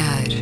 olhar.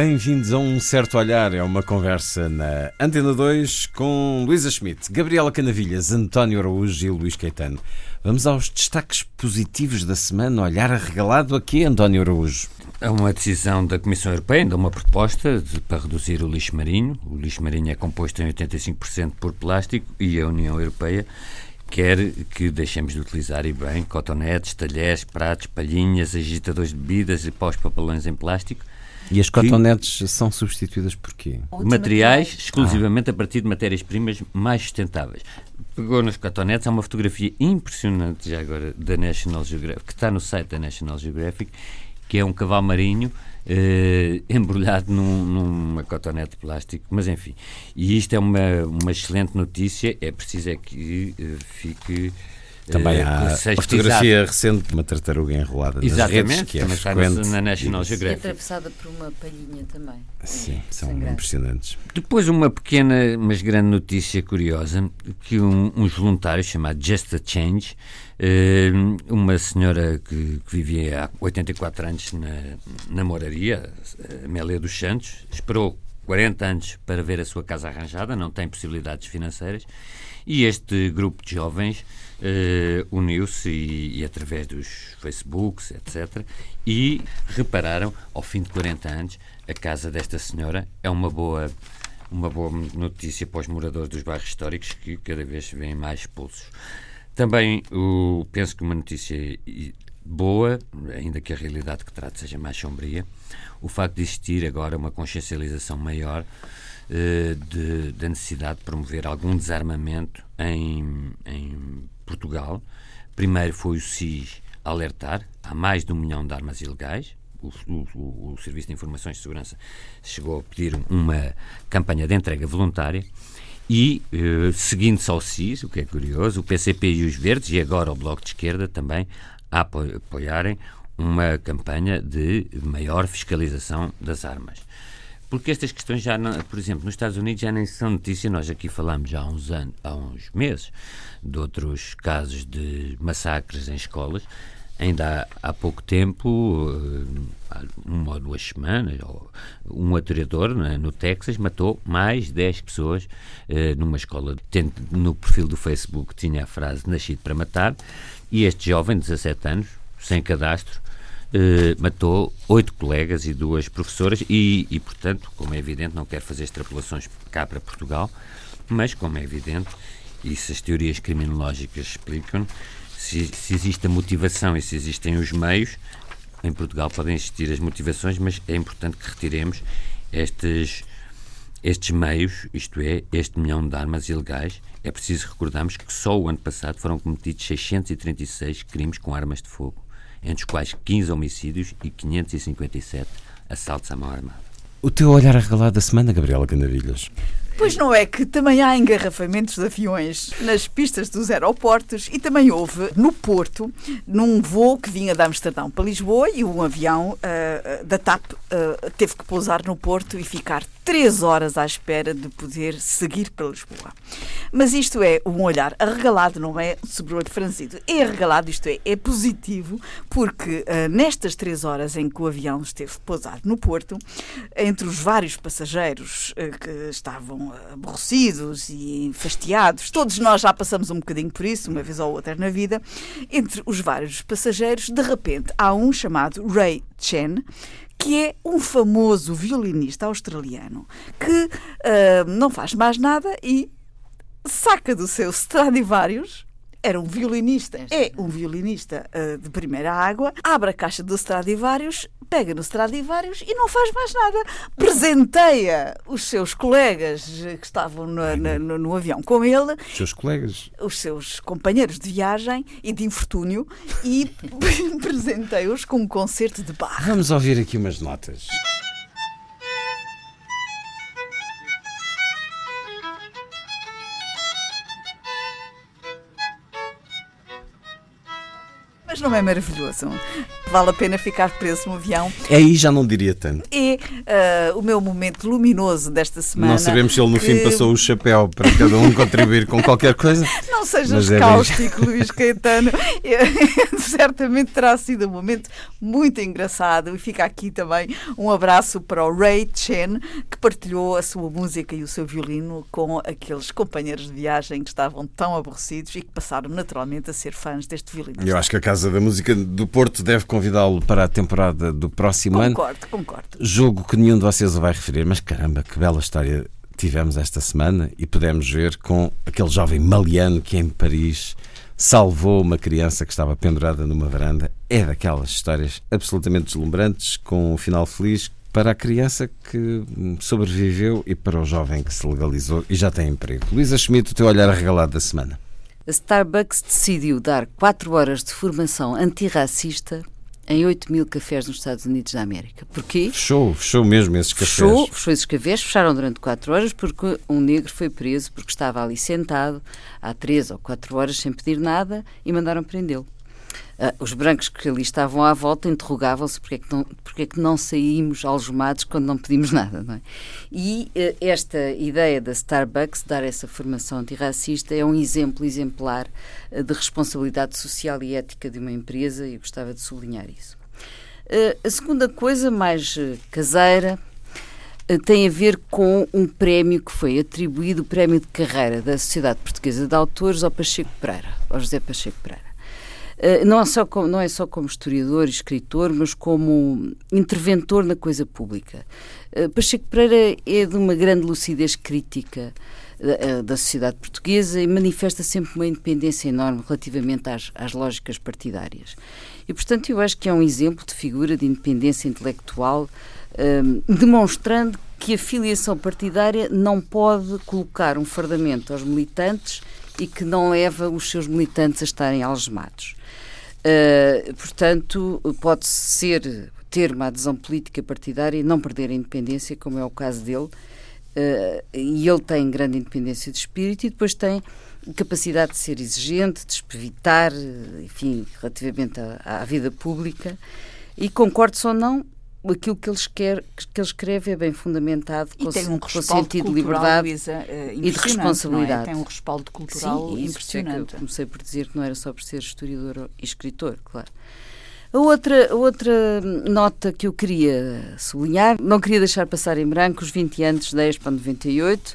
Bem-vindos a um certo olhar. É uma conversa na Antena 2 com Luísa Schmidt, Gabriela Canavilhas, António Araújo e Luís Caetano. Vamos aos destaques positivos da semana. Olhar arregalado aqui, António Araújo. É uma decisão da Comissão Europeia, ainda uma proposta de, para reduzir o lixo marinho. O lixo marinho é composto em 85% por plástico e a União Europeia quer que deixemos de utilizar e bem cotonetes, talheres, pratos, palhinhas, agitadores de bebidas e pós-papelões em plástico e as cotonetes são substituídas por quê? Materiais exclusivamente ah. a partir de matérias-primas mais sustentáveis. Pegou nos cotonetes, há uma fotografia impressionante já agora da National Geographic, que está no site da National Geographic, que é um cavalo marinho eh, embrulhado num, numa cotonete de plástico, mas enfim. E isto é uma, uma excelente notícia, é preciso é que eh, fique também há a fotografia recente de uma tartaruga enrolada Exatamente, nas redes, que é frequente. na National Geographic. E atravessada por uma palhinha também. Sim, são Sangrante. impressionantes. Depois uma pequena, mas grande notícia curiosa, que um, uns voluntários, chamado Just a Change, eh, uma senhora que, que, vivia há 84 anos na, na moraria, Amélia dos Santos, esperou 40 anos para ver a sua casa arranjada, não tem possibilidades financeiras, e este grupo de jovens uh, uniu-se e, e, através dos Facebooks, etc. E repararam, ao fim de 40 anos, a casa desta senhora é uma boa uma boa notícia para os moradores dos bairros históricos que cada vez vêm mais expulsos. Também o, penso que uma notícia boa, ainda que a realidade que trata seja mais sombria, o facto de existir agora uma consciencialização maior eh, de, da necessidade de promover algum desarmamento em, em Portugal. Primeiro foi o SIS alertar, há mais de um milhão de armas ilegais. O, o, o, Serviço de Informações de Segurança chegou a pedir uma campanha de entrega voluntária. E, eh, seguindo-se ao SIS, o que é curioso, o PCP e os Verdes, e agora o Bloco de Esquerda também, a apoiarem uma campanha de maior fiscalização das armas. Porque estas questões já, não, por exemplo, nos Estados Unidos já nem são notícia, nós aqui falamos já há uns anos, há uns meses, de outros casos de massacres em escolas. Ainda há, há pouco tempo, eh, uma ou duas semanas, um atirador né, no Texas matou mais de 10 pessoas eh, numa escola. No perfil do Facebook tinha a frase Nascido para Matar, e este jovem, de 17 anos, sem cadastro, eh, matou oito colegas e duas professoras e, e, portanto, como é evidente, não quero fazer extrapolações cá para Portugal, mas, como é evidente, e se as teorias criminológicas explicam, se, se existe a motivação e se existem os meios, em Portugal podem existir as motivações, mas é importante que retiremos estes, estes meios, isto é, este milhão de armas ilegais. É preciso recordarmos que só o ano passado foram cometidos 636 crimes com armas de fogo, entre os quais 15 homicídios e 557 assaltos à mão armada. O teu olhar arregalado da semana, Gabriela Canavilhas? Pois não é que também há engarrafamentos de aviões nas pistas dos aeroportos e também houve no Porto, num voo que vinha de Amsterdão para Lisboa e um avião uh, da TAP uh, teve que pousar no Porto e ficar três horas à espera de poder seguir para Lisboa. Mas isto é um olhar arregalado, não é sobrolho franzido. É arregalado, isto é, é positivo, porque uh, nestas três horas em que o avião esteve pousado no Porto, entre os vários passageiros que estavam aborrecidos e enfastiados. Todos nós já passamos um bocadinho por isso, uma vez ou outra na vida. Entre os vários passageiros, de repente, há um chamado Ray Chen, que é um famoso violinista australiano que uh, não faz mais nada e saca do seu Stradivarius era um violinista, é um violinista uh, de primeira água, abre a caixa do Stradivarius, pega no Stradivarius e não faz mais nada. Presenteia os seus colegas que estavam no, no, no avião com ele. Os seus colegas? Os seus companheiros de viagem e de infortúnio e presenteia-os com um concerto de barra. Vamos ouvir aqui umas notas. Mas não é maravilhoso. Vale a pena ficar preso no avião. Aí já não diria tanto. É uh, o meu momento luminoso desta semana. Não sabemos se ele no que... fim passou o chapéu para cada um contribuir com qualquer coisa. Não sejas é cáustico, bem... Luís Caetano. Certamente terá sido um momento muito engraçado. E fica aqui também um abraço para o Ray Chen, que partilhou a sua música e o seu violino com aqueles companheiros de viagem que estavam tão aborrecidos e que passaram naturalmente a ser fãs deste violino. Eu acho que a Casa da Música do Porto deve convidá-lo para a temporada do próximo concordo, ano. Concordo, concordo. Jogo que nenhum de vocês o vai referir, mas caramba, que bela história tivemos esta semana e pudemos ver com aquele jovem maliano que em Paris salvou uma criança que estava pendurada numa varanda. É daquelas histórias absolutamente deslumbrantes, com um final feliz para a criança que sobreviveu e para o jovem que se legalizou e já tem emprego. Luísa Schmidt, o teu olhar arregalado da semana. A Starbucks decidiu dar 4 horas de formação antirracista em 8 mil cafés nos Estados Unidos da América. Porquê? Fechou, fechou mesmo esses cafés. Fechou, fechou esses cafés, fecharam durante 4 horas porque um negro foi preso porque estava ali sentado há 3 ou 4 horas sem pedir nada e mandaram prendê-lo. Uh, os brancos que ali estavam à volta interrogavam-se porque, é que não, porque é que não saímos algemados quando não pedimos nada. Não é? E uh, esta ideia da Starbucks dar essa formação antirracista é um exemplo exemplar uh, de responsabilidade social e ética de uma empresa e eu gostava de sublinhar isso. a segunda coisa, mais caseira, tem a ver com um prémio que foi atribuído, o prémio de carreira da Sociedade Portuguesa de Autores ao Pacheco Pereira, ao José Pacheco Pereira. Eh, não é, só como, não é só como historiador e escritor, mas como interventor na coisa pública. Eh, Pacheco Pereira é de uma grande lucidez crítica da, da sociedade portuguesa e manifesta sempre uma independência enorme relativamente às, às lógicas partidárias. E, portanto, eu acho que é um exemplo de figura de independência intelectual, um, eh, demonstrando que a filiação partidária não pode colocar um fardamento aos militantes e que não leva os seus militantes a estarem algemados. Uh, portanto, pode ser ter uma adesão política partidária e não perder a independência, como é o caso dele. Uh, e ele tem grande independência de espírito e depois tem capacidade de ser exigente, de espevitar, enfim, relativamente à, à vida pública. E concordo ou não, aquilo que, eles quer, que ele escreve é bem fundamentado com, tem um com sentido de liberdade Luísa, uh, e de é? responsabilidade. É? Tem um respaldo cultural Sim, impressionante. É que eu comecei por dizer que não era só por ser historiador e escritor, claro. A outra, a outra nota que eu queria sublinhar, não queria deixar passar em branco os 20 anos da Expo 98,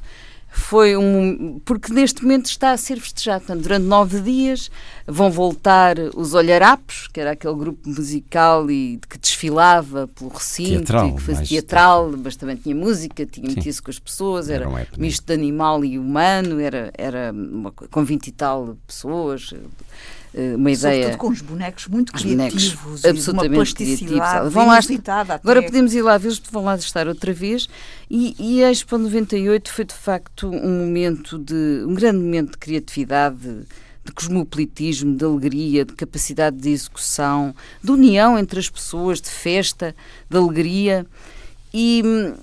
foi um. porque neste momento está a ser festejado. Portanto, durante nove dias vão voltar os Olharapos, que era aquele grupo musical e que desfilava pelo recinto, teatral, que fazia teatral, mas também tinha música, tinha metia-se com as pessoas, era, era misto de animal e humano, era, era uma, com 20 e tal pessoas uma ideia. Sobretudo com os bonecos muito os criativos, bonecos, absolutamente criativos. Vão lá, agora podemos ir lá ver, vão lá estar outra vez. E, e a Expo 98 foi de facto um momento de um grande momento de criatividade. De, cosmopolitismo, de alegria, de capacidade de execução, de união entre as pessoas, de festa, de alegria. E hum,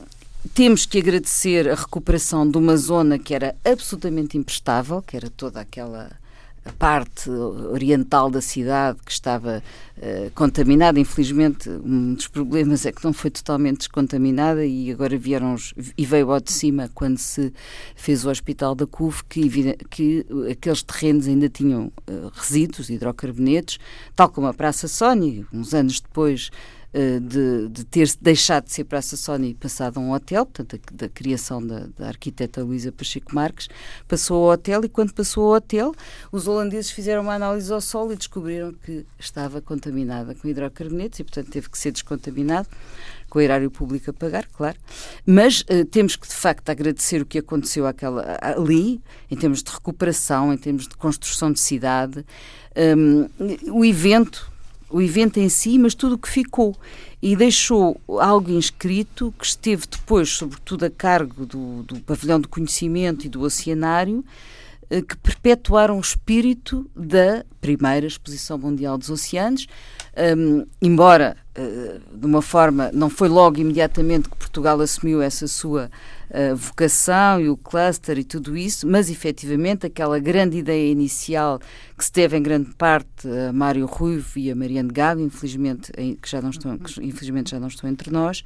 temos que agradecer a recuperação de uma zona que era absolutamente imprestável, que era toda aquela a parte oriental da cidade que estava uh, contaminada. Infelizmente, um dos problemas é que não foi totalmente descontaminada e agora vieram os, e veio ao de cima quando se fez o hospital da CUF que, que aqueles terrenos ainda tinham uh, resíduos, hidrocarbonetos, tal como a Praça Sónia, uns anos depois de, de, ter deixado de ser Praça Sónia e passado a um hotel, portanto, da, da criação da, da, arquiteta Luísa Pacheco Marques, passou ao hotel e quando passou ao hotel, os holandeses fizeram uma análise ao solo e descobriram que estava contaminada com hidrocarbonetos e, portanto, teve que ser descontaminado com o erário público a pagar, claro. Mas uh, temos que, de facto, agradecer o que aconteceu àquela, ali, em termos de recuperação, em termos de construção de cidade. Um, o evento o evento em si, mas tudo o que ficou. E deixou algo inscrito que esteve depois, sobretudo, a cargo do, do pavilhão do conhecimento e do oceanário, eh, que perpetuaram o espírito da primeira Exposição Mundial dos Oceanos, um, embora uh, de uma forma, não foi logo imediatamente que Portugal assumiu essa sua a vocação e o cluster e tudo isso, mas efetivamente aquela grande ideia inicial que se teve em grande parte a Mário Ruivo e a Mariana Gago, infelizmente, que já não estão, que infelizmente já não estão entre nós,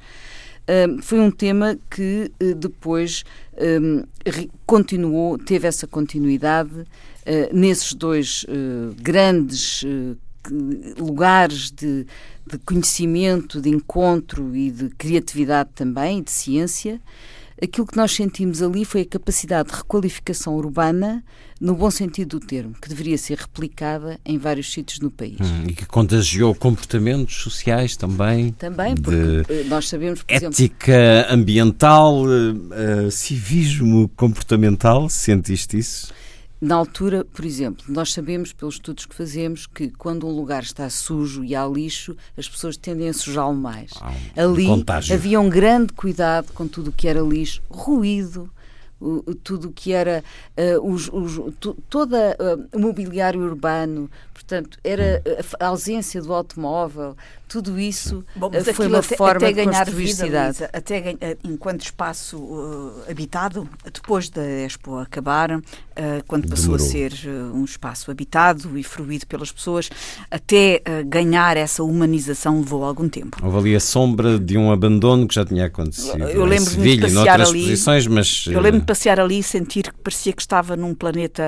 foi um tema que uh, depois um, continuou, teve essa continuidade uh, nesses dois uh, grandes lugares de, de, conhecimento, de encontro e de criatividade também, de ciência. Aquilo que nós sentimos ali foi a capacidade de requalificação urbana, no bom sentido do termo, que deveria ser replicada em vários sítios no país. Hum, e que contagiou comportamentos sociais também. Também, porque eh, nós sabemos, por ética exemplo, ambiental, uh, civismo comportamental, sentiste isso? Na altura, por exemplo, nós sabemos pelos estudos que fazemos que quando um lugar está sujo e há lixo, as pessoas tendem a sujá-lo mais. Um Ali contágio. havia um grande cuidado com tudo o que era lixo, ruído, tudo o que era uh, os, os, todo uh, o mobiliário urbano, portanto, era a ausência do automóvel, tudo isso Bom, uh, foi uma até, forma até de ganhar construir vida, cidade. Luísa, até enquanto espaço uh, habitado, depois da Expo acabar, uh, quando passou Demorou. a ser um espaço habitado e fruído pelas pessoas, até ganhar essa humanização levou algum tempo. Houve ali a sombra de um abandono que já tinha acontecido eu lembro em Sevilha, de passear ali, posições, mas... Eu lembro de passear ali e sentir que parecia que estava num planeta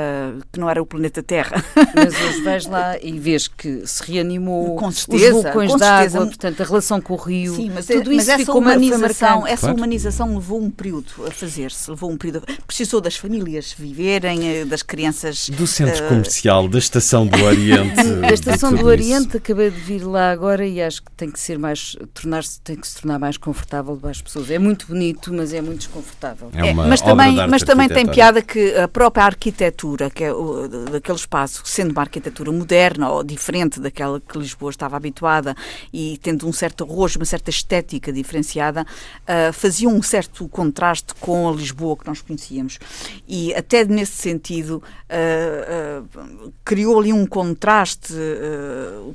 que não era o planeta Terra. Mas hoje vais lá e vês que se reanimou com certeza, os vulcões de água, portanto, a relação com o rio, Sim, mas, tudo é, isso mas essa humanização, essa claro. humanização levou um período a fazer-se, levou um período, precisou das famílias viverem, eh, das crianças... Do centro uh... comercial, da Estação do Oriente. da Estação do Oriente, isso. acabei de vir lá agora e acho que tem que ser mais, tornar-se, tem que se tornar mais confortável para as pessoas. É muito bonito, mas é muito desconfortável. É, é mas também, mas também tem piada que a própria arquitetura, que é o, daquele espaço, sendo uma arquitetura moderna ou diferente daquela que Lisboa estava habituada e tendo um certo arrojo, uma certa estética diferenciada, uh, um certo contraste com a Lisboa que nós conhecíamos. E até nesse sentido uh, uh, criou ali um contraste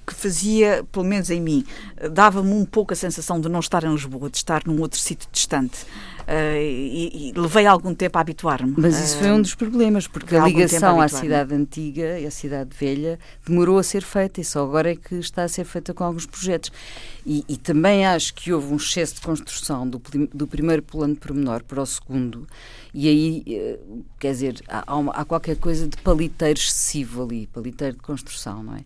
que fazia, pelo menos em mim, dava-me um pouco a sensação de não estar em Lisboa, de estar num outro sítio distante. Uh, e, e, levei algum tempo a habituar-me. Mas isso foi um dos problemas, porque a ligação à cidade antiga e à cidade velha demorou a ser feita e só agora é que está a ser feita com alguns projetos. E, e também acho que houve um excesso de construção do, do primeiro plano pormenor para o segundo, e aí, eh, quer dizer, há, há, qualquer coisa de paliteiro excessivo ali, paliteiro de construção, não é?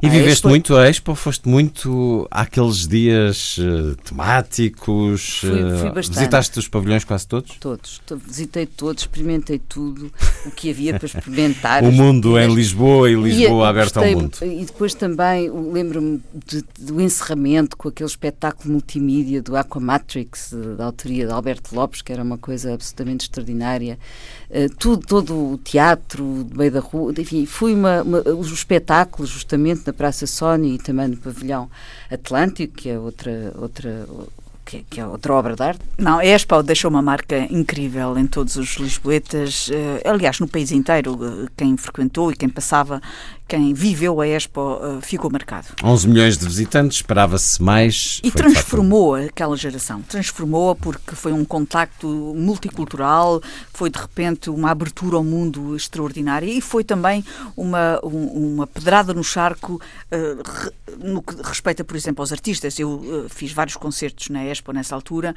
E a viveste Expo... muito a Expo? Foste muito àqueles dias uh, temáticos? Fui, fui eh, bastante. Visitaste os pavilhões quase todos? Todos. Visitei todos, experimentei tudo o que havia para experimentar. o mundo em Lisboa e Lisboa e, aberta ao mundo. E depois também lembro-me do encerramento com aquele espetáculo multimídia do Aquamatrix, da autoria de Alberto Lopes, que era uma coisa absolutamente extraordinária. Uh, tudo, todo o teatro, no meio da rua, enfim, fui uma, uma, os espetáculos, justamente na Praça Sónia e também no Pavilhão Atlântico, que é outra, outra, que, que, é outra obra de arte. Não, a Expo deixou uma marca incrível em todos os lisboetas, eh, aliás, no país inteiro, eh, quem frequentou e quem passava quem viveu a Expo uh, ficou marcado. 11 milhões de visitantes, esperava-se mais. E transformou aquela geração. Transformou-a porque foi um contacto multicultural, foi de repente uma abertura ao mundo extraordinária e foi também uma, um, uma pedrada no charco uh, no que respeita, por exemplo, aos artistas. Eu uh, fiz vários concertos na Expo nessa altura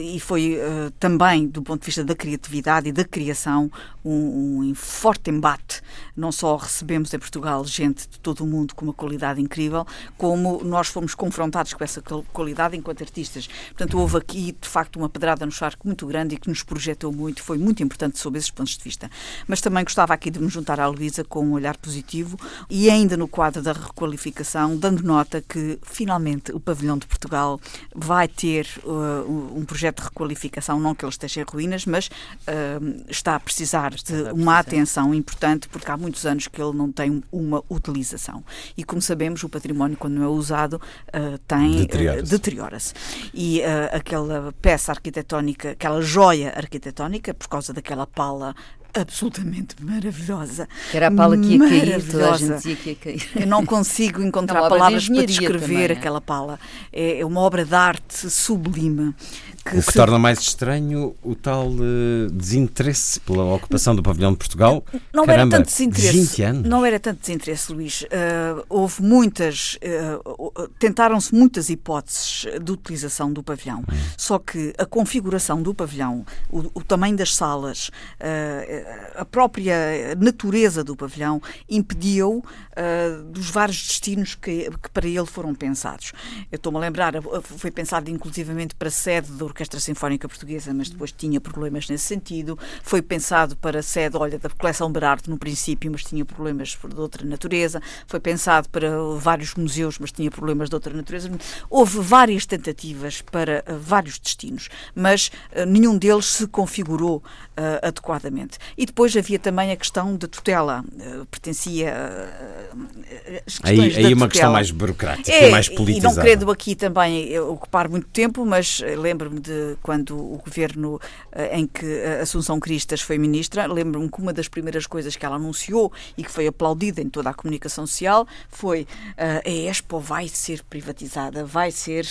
e foi também, do ponto de vista da criatividade e da criação, um, um forte embate. Não só recebemos em Portugal gente de todo o mundo com uma qualidade incrível, como nós fomos confrontados com essa qualidade enquanto artistas. Portanto, houve aqui, de facto, uma pedrada no charco muito grande e que nos projetou muito, foi muito importante sob esses pontos de vista. Mas também gostava aqui de me juntar à Luísa com um olhar positivo e ainda no quadro da requalificação, dando nota que, finalmente, o Pavilhão de Portugal vai ter uh, um projeto de requalificação, não que ele esteja em ruínas, mas uh, está a precisar de uma atenção importante, porque há muitos anos que ele não tem uma utilização. E como sabemos, o património, quando não é usado, uh, tem deteriora-se. Uh, deteriora e uh, aquela peça arquitetónica, aquela joia arquitetónica, por causa daquela pala absolutamente maravilhosa. Que era a pala que ia cair, toda a gente dizia que ia cair. Eu não consigo encontrar não, palavras para descrever também, é? aquela pala. É, é uma obra de arte sublime que o que se... torna mais estranho o tal uh, desinteresse pela ocupação do pavilhão de Portugal. Não Caramba, era tanto desinteresse. 20 anos. Não era tanto desinteresse, Luís. Uh, houve muitas, uh, tentaram-se muitas hipóteses de utilização do pavilhão. Hum. Só que a configuração do pavilhão, o, o tamanho das salas, a própria natureza do pavilhão impediu dos vários destinos que, que para ele foram pensados. Eu estou-me a lembrar, foi pensado inclusivamente para sede da Orquestra Sinfónica Portuguesa, mas depois tinha problemas nesse sentido. Foi pensado para sede, olha, da coleção Berardo no princípio, mas tinha problemas de outra natureza. Foi pensado para vários museus, mas tinha problemas de outra natureza. Houve várias tentativas para uh, vários destinos, mas uh, nenhum deles se configurou uh, adequadamente. E depois havia também a questão da tutela. pertencia. aí aí é uma questão mais burocrática, é, mais politizada. E não querendo aqui também ocupar muito tempo, mas lembro-me de quando o governo em que Assunção Cristas foi ministra, lembro-me que uma das primeiras coisas que ela anunciou e que foi aplaudida em toda a comunicação social foi a Expo vai ser privatizada, vai ser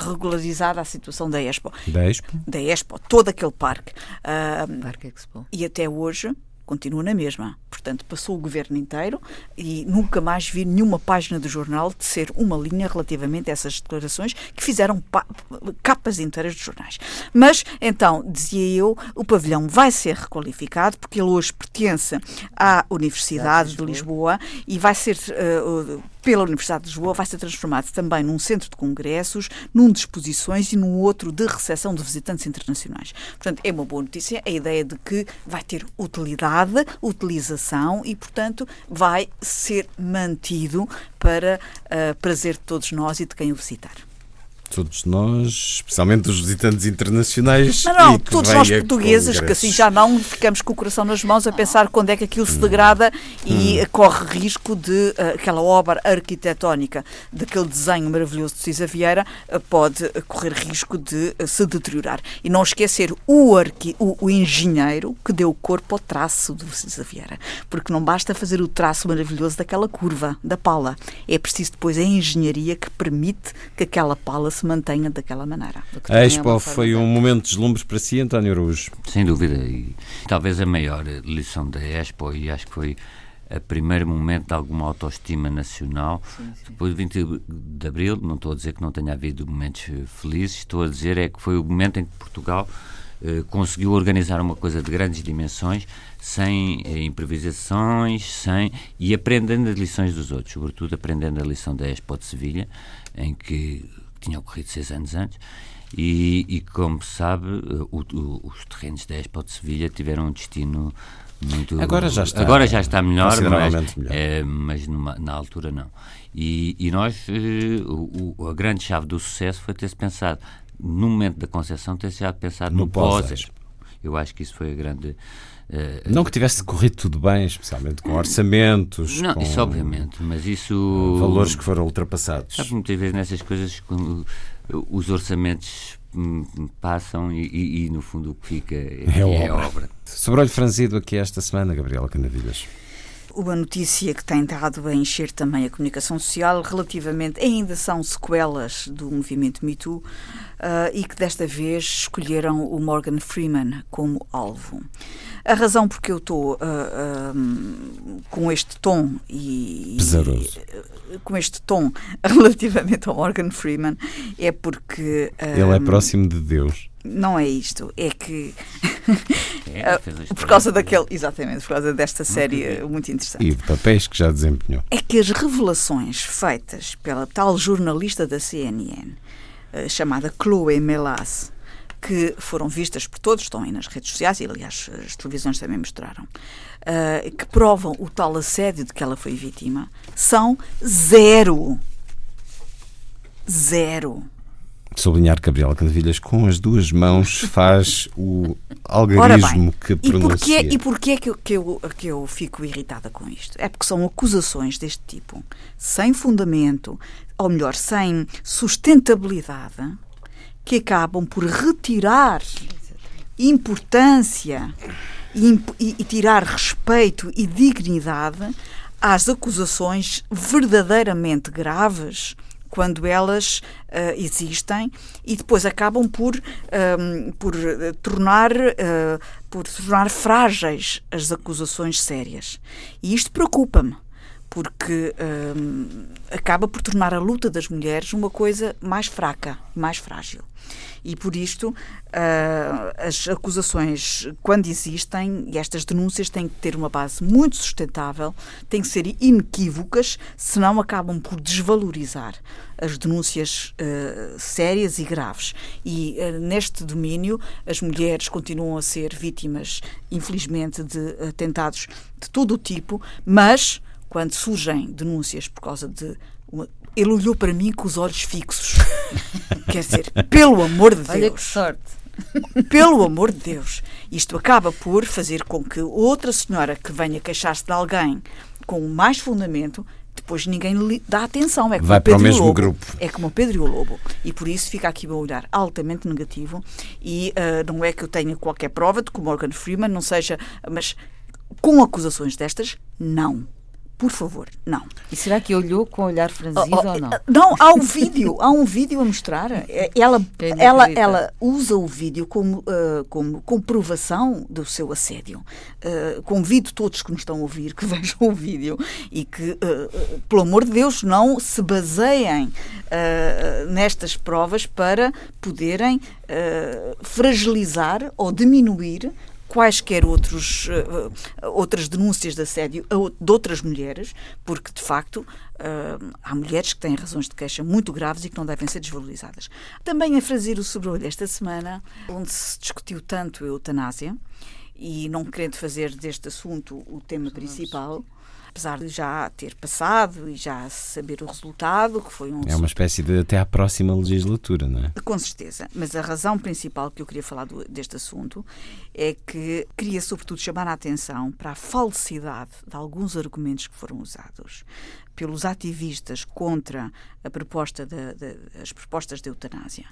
regularizada a situação da Expo. Da Expo? Da Expo, todo aquele parque. Uh, Parque Expo. E até hoje continua na mesma. Portanto, passou o governo inteiro e nunca mais vi nenhuma página do jornal de ser uma linha relativamente a essas declarações que fizeram capas inteiras de jornais. Mas, então, dizia eu, o pavilhão vai ser requalificado porque ele hoje pertence à Universidade de Lisboa e vai ser uh, pela Universidade de Lisboa vai ser transformado também num centro de congressos, num de exposições e num outro de recepção de visitantes internacionais. Portanto, é uma boa notícia a ideia de que vai ter utilidade, utilização e, portanto, vai ser mantido para uh, prazer de todos nós e de quem o visitar todos nós, especialmente os visitantes internacionais. Não, não, todos nós portugueses, que assim já não ficamos com o coração nas mãos a pensar quando é que aquilo se degrada e hum. corre risco de uh, aquela obra arquitetónica, daquele desenho maravilhoso de Cisa Vieira, uh, pode correr risco de uh, se deteriorar. E não esquecer o, arqui, o, o, engenheiro que deu corpo ao traço de Cisa Vieira, porque não basta fazer o traço maravilhoso daquela curva, da pala. É preciso depois a engenharia que permite que aquela pala se se mantenha daquela maneira. A Expo é foi um momento de deslumbres para si, António Araújo? Sem dúvida, e talvez a maior lição da Expo, e acho que foi a primeiro momento de alguma autoestima nacional. Sim, sim. Depois do 20 de Abril, não estou a dizer que não tenha havido momentos felizes, estou a dizer é que foi o momento em que Portugal eh, conseguiu organizar uma coisa de grandes dimensões, sem eh, improvisações, sem e aprendendo as lições dos outros, sobretudo aprendendo a lição da Expo de Sevilha, em que tinha ocorrido seis anos antes, e, e como se sabe, o, o, os terrenos da Expo de Sevilha tiveram um destino muito. Agora já está, agora já está melhor, mas, melhor. É, mas numa, na altura não. E, e nós, eh, o, a grande chave do sucesso foi ter-se pensado, no momento da concepção, ter-se já pensado no, no pós-expo. Eu acho que isso foi a grande Uh, não que tivesse corrido tudo bem, especialmente com orçamentos. Não, com isso obviamente, mas isso. Valores que foram ultrapassados. Sabe, muitas vezes nessas coisas os orçamentos hum, passam e, e, e, no fundo o que fica é, é, é obra. obra. Sobrou-lhe franzido aqui esta semana, Gabriela Canavilhas uma notícia que tem dado a encher também a comunicação social relativamente, ainda são sequelas do movimento Me Too, uh, e que desta vez escolheram o Morgan Freeman como alvo. A razão porque eu estou uh, uh, com este tom e, Pesaroso. e com este tom relativamente ao Morgan Freeman é porque ele é próximo de Deus. Não é isto, é que é, por causa daquele, exatamente, por causa desta série muito interessante. E de papéis que já desempenhou. É que as revelações feitas pela tal jornalista da CNN, eh, chamada Chloe Melas, que foram vistas por todos, estão aí nas redes sociais, e aliás as televisões também mostraram, uh, que provam o tal assédio de que ela foi vítima, são zero. Zero. Sublinhar Gabriela Canavilhas com as duas mãos faz o algarismo bem, que pronuncia. E porquê, e porquê que, eu, que, eu, que eu fico irritada com isto? É porque são acusações deste tipo, sem fundamento, ou melhor, sem sustentabilidade, que acabam por retirar importância e, e, e tirar respeito e dignidade às acusações verdadeiramente graves quando elas uh, existem e depois acabam por, um, por tornar uh, por tornar frágeis as acusações sérias. E isto preocupa-me porque hum, acaba por tornar a luta das mulheres uma coisa mais fraca, mais frágil. E por isto, uh, as acusações, quando existem, e estas denúncias têm que ter uma base muito sustentável, têm que ser inequívocas, senão acabam por desvalorizar as denúncias uh, sérias e graves. E uh, neste domínio, as mulheres continuam a ser vítimas, infelizmente, de atentados de todo o tipo, mas quando surgem denúncias por causa de uma... ele olhou para mim com os olhos fixos. Quer dizer, pelo amor de Deus. Olha que sorte. Pelo amor de Deus. Isto acaba por fazer com que outra senhora que venha queixar-se de alguém com mais fundamento depois ninguém lhe dá atenção. É como Vai o Pedro para o mesmo Lobo. grupo. É como o Pedro e o Lobo. E por isso fica aqui um olhar altamente negativo. E uh, não é que eu tenha qualquer prova de que o Morgan Freeman não seja. Mas com acusações destas, não por favor, não. E será que olhou com o olhar franzido oh, oh, ou não? Não, há um vídeo, há um vídeo a mostrar. Ela, ela, ela usa o vídeo como, uh, como comprovação do seu assédio. Uh, convido todos que nos estão a ouvir que vejam o vídeo e que, uh, pelo amor de Deus, não se baseiem nestas provas para poderem fragilizar ou diminuir quaisquer outros, uh, outras denúncias de assédio de outras mulheres, porque de facto uh, há mulheres que têm razões de queixa muito graves e que não devem ser desvalorizadas. Também a fazer o sobre-olho esta semana, onde se discutiu tanto a eutanásia, e não querendo fazer deste assunto o tema principal, apesar de já ter passado e já saber o resultado, que foi um. É uma espécie de até à próxima legislatura, não é? Com certeza. Mas a razão principal que eu queria falar do, deste assunto é que queria, sobretudo, chamar a atenção para a falsidade de alguns argumentos que foram usados pelos ativistas contra a proposta de, de, as propostas de eutanásia,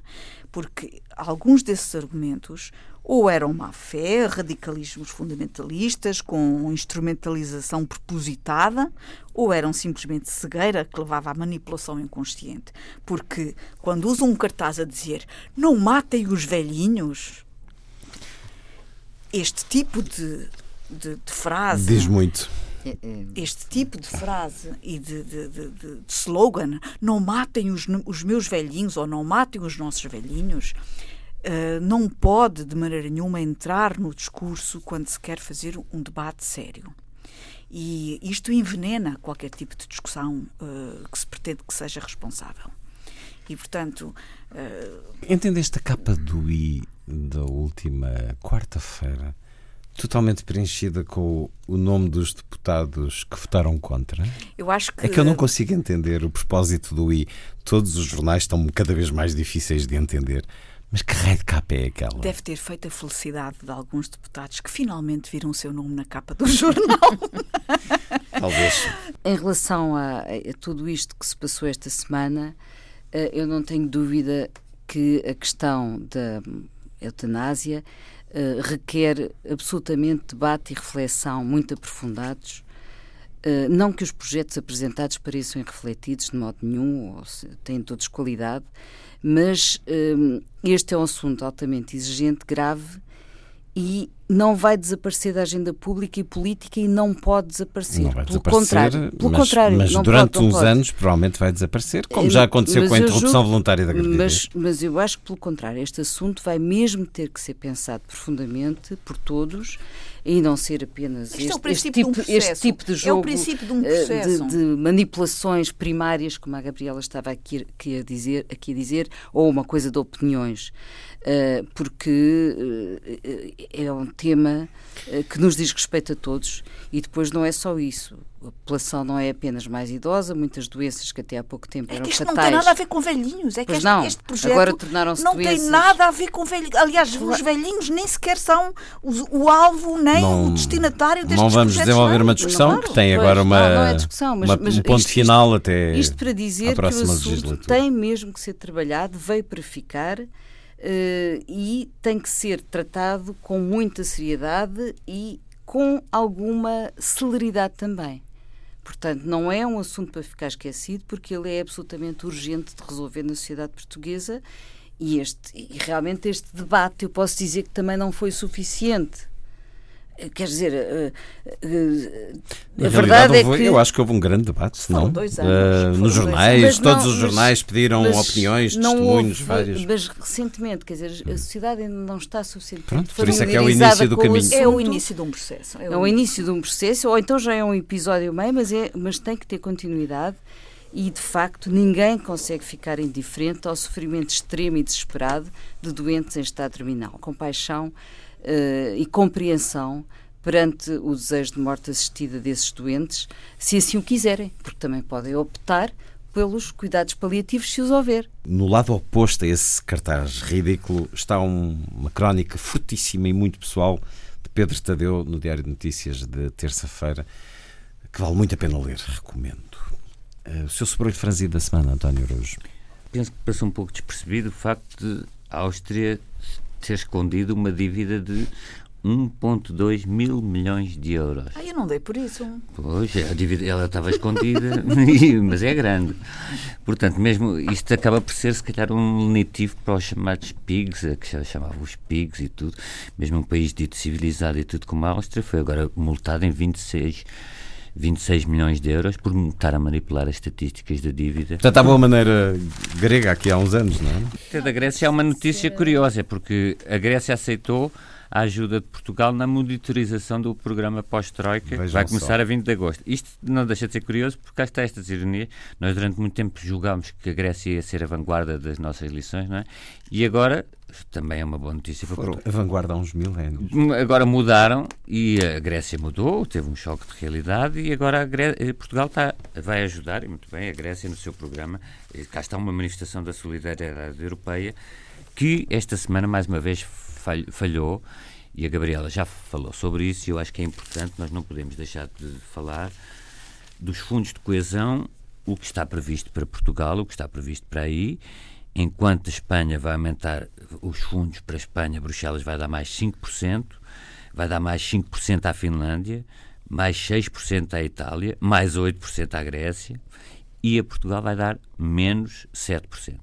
porque alguns desses argumentos ou eram má fé, radicalismos fundamentalistas com instrumentalização propositada, ou eram simplesmente cegueira que levava à manipulação inconsciente, porque quando usam um cartaz a dizer não matem os velhinhos, este tipo de, de, de frase diz muito. Este tipo de frase e de, de, de, de, slogan, não matem os, os, meus velhinhos ou não matem os nossos velhinhos, uh, não pode de maneira nenhuma entrar no discurso quando se quer fazer um debate sério. E isto envenena qualquer tipo de discussão uh, que se pretende que seja responsável. E, portanto. Uh... Entendeste a capa do I da última quarta-feira? Totalmente preenchida com o nome dos deputados que votaram contra? Eu acho que... É que eu não consigo entender o propósito do I. Todos os jornais estão cada vez mais difíceis de entender. Mas que raio de capa é aquela? Deve ter feito a felicidade de alguns deputados que finalmente viram o seu nome na capa do jornal. Talvez. Em relação a, a, tudo isto que se passou esta semana, eh, eu não tenho dúvida que a questão da eutanásia uh, requer absolutamente debate e reflexão muito aprofundados. Uh, não que os projetos apresentados pareçam irrefletidos de modo nenhum, ou se, têm todos qualidade, mas uh, este é um assunto altamente exigente, grave e não vai desaparecer da agenda pública e política e não pode desaparecer. Não vai pelo desaparecer, contrário, pelo mas, contrário, mas não durante pode, não uns pode. anos provavelmente vai desaparecer, como Eh, já aconteceu mas com a interrupção julgo- voluntária da gravidez. Mas, mas eu acho que, pelo contrário, este assunto vai mesmo ter que ser pensado profundamente por todos e não ser apenas é o este, princípio este de um tipo, processo. este tipo de É o jogo princípio de um eh, processo. de, de manipulações primárias, como a Gabriela estava aqui, aqui a, dizer, aqui a dizer, ou uma coisa de opiniões. Eh, porque eh, é um tema eh, que nos diz respeito a todos e depois não é só isso. A população não é apenas mais idosa, muitas doenças que até há pouco tempo É eram que isto não fatais. tem nada a ver com velhinhos. É que este, não. este projeto Agora tornaram-se não tem doenças. nada a ver com velhinhos. Aliás, os velhinhos nem sequer são os- o alvo nem Não- o destinatário destes Não vamos projetos desenvolver de uma discussão Claro, que tem pois, agora uma, não, não é discussão, mas- uma- mas um ponto isto- final até Isto para dizer que o assunto tem mesmo que ser trabalhado, veio para ficar e tem que ser tratado com muita seriedade e com alguma celeridade também. portanto, não é um assunto para ficar esquecido, porque ele é absolutamente urgente de resolver na sociedade portuguesa e, este, e realmente este debate, eu posso dizer que também não foi suficiente Quer dizer, uh, uh, a verdade é que. Eu acho que houve um grande debate, não? Dois anos, uh, nos jornais, todos os jornais pediram mas opiniões, testemunhos, houve, vários. Mas recentemente, quer dizer, a sociedade ainda não está suficientemente Pronto, por isso é que é o início do caminho. É o início de um processo. É o, é o início de um processo, ou então já é um episódio meio, mas, é, mas tem que ter continuidade e, de facto, ninguém consegue ficar indiferente ao sofrimento extremo e desesperado de doentes em estado terminal. Compaixão uh, e compreensão perante o desejo de morte assistida desses doentes, se assim o quiserem, porque também podem optar pelos cuidados paliativos se os houver. No lado oposto a esse cartaz ridículo está um, uma crónica fortíssima e muito pessoal de Pedro Tadeu no Diário de Notícias de terça-feira, que vale muito a pena ler, recomendo. Uh, o seu sobrolho franzido da semana, António Araújo? Penso que passou um pouco despercebido o facto de a Áustria ter escondido uma dívida de 1,2 mil milhões de euros. Ah, eu não dei por isso. Pois, a dívida, ela estava escondida, mas é grande. Portanto, mesmo isto acaba por ser, se calhar, um lenitivo para os chamados PIGs, que se chamavam os PIGs e tudo. Mesmo um país dito civilizado e tudo como a Áustria, foi agora multado em 26 26 milhões de euros por estar a manipular as estatísticas da dívida. Já estava uma maneira grega aqui há uns anos, não é? A da Grécia é uma notícia curiosa, porque a Grécia aceitou a ajuda de Portugal na monitorização do programa pós-Troika, que vai começar só. a 20 de agosto. Isto não deixa de ser curioso, porque cá está estas ironias. Nós, durante muito tempo, julgámos que a Grécia ia ser a vanguarda das nossas lições, não é? E agora também é uma boa notícia para Portugal. A vanguarda há uns mil anos. Agora mudaram e a Grécia mudou, teve um choque de realidade e agora Grécia, Portugal está, vai ajudar, e muito bem, a Grécia no seu programa. E cá está uma manifestação da solidariedade europeia que esta semana, mais uma vez, falhou e a Gabriela já falou sobre isso e eu acho que é importante, nós não podemos deixar de falar dos fundos de coesão, o que está previsto para Portugal, o que está previsto para aí, enquanto a Espanha vai aumentar os fundos para a Espanha, Bruxelas vai dar mais 5%, vai dar mais 5% à Finlândia, mais 6% à Itália, mais 8% à Grécia e a Portugal vai dar menos 7%.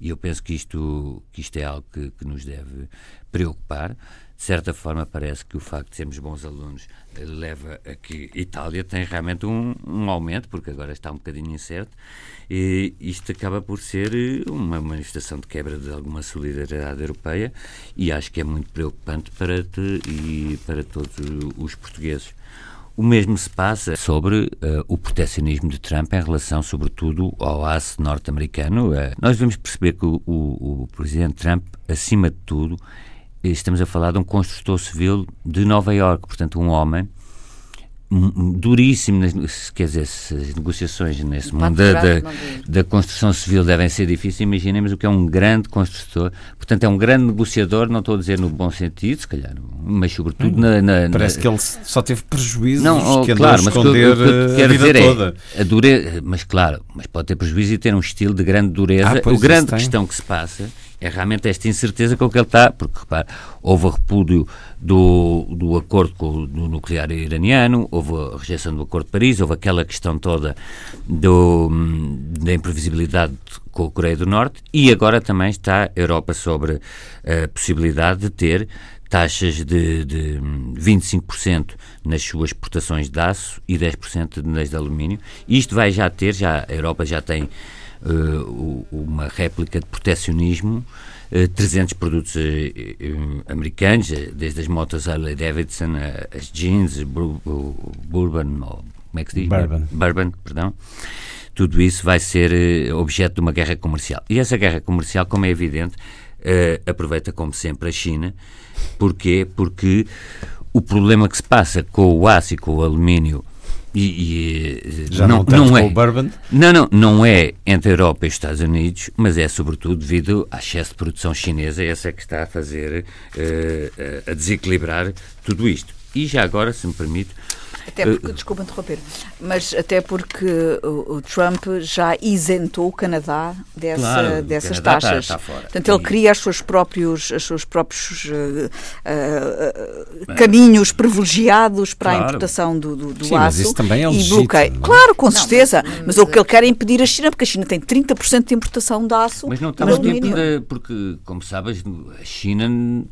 E eu penso que isto, que isto é algo que, que nos deve preocupar. De certa forma, parece que o facto de sermos bons alunos eh, leva a que Itália tem realmente um, um aumento, porque agora está um bocadinho incerto, e isto acaba por ser eh, uma manifestação de quebra de alguma solidariedade europeia e acho que é muito preocupante para, te, e para todos os portugueses. O mesmo se passa sobre uh, o protecionismo de Trump em relação, sobretudo, ao aço norte-americano. Uh, nós devemos perceber que o, o, o, presidente Trump, acima de tudo, estamos a falar de um construtor civil de Nova Iorque, portanto, um homem duríssimo, quer dizer, se as negociações nesse mundo da, da, da, construção civil devem ser difíceis, imaginemos o que é um grande construtor, portanto é um grande negociador, não estou a dizer no bom sentido, se calhar, mas sobretudo hum, na, na, Parece na... que ele só teve prejuízos não, oh, que claro, a esconder mas o que, o que quero dizer toda. É, a dureza, mas claro, mas pode ter prejuízo e ter um estilo de grande dureza. Ah, o grande questão que se passa é realmente esta incerteza com que ele está, porque repare, houve repúdio do, do acordo com o nuclear iraniano, houve a rejeição do acordo de Paris, houve aquela questão toda do, da imprevisibilidade com a Coreia do Norte e agora também está a Europa sobre a possibilidade de ter taxas de, de 25% nas suas exportações de aço e 10% nas de alumínio. Isto vai já ter, já, a Europa já tem uma réplica de protecionismo, uh, 300 produtos uh, americanos, desde as motos Harley Davidson, as jeans, Bourbon, como é que se diz? Bourbon. Bourbon, perdão. Tudo isso vai ser objeto de uma guerra comercial. E essa guerra comercial, como é evidente, aproveita como sempre a China. Porquê? Porque o problema que se passa com o aço e com o alumínio e, e, Já não, não, não é. bourbon? Não, não, não é entre a Europa e os Estados Unidos, mas é sobretudo devido ao excesso de produção chinesa, essa é que está a fazer, uh, a desequilibrar tudo isto. E já agora, se me permite, Até porque, uh, desculpa interromper, mas até porque o, o, Trump já isentou o Canadá dessa, claro, dessas Canadá taxas. Está, está Portanto, ele cria os seus próprios, os seus próprios uh, uh, caminhos privilegiados para claro. a importação do, do, do Sim, aço. Mas isso também é legítimo, e bloqueia. Não? É? Claro, com certeza. Não, mas, mas, o que ele quer é impedir a China, porque a China tem 30% de importação de aço. Mas não está no tempo de, porque, como sabes, a China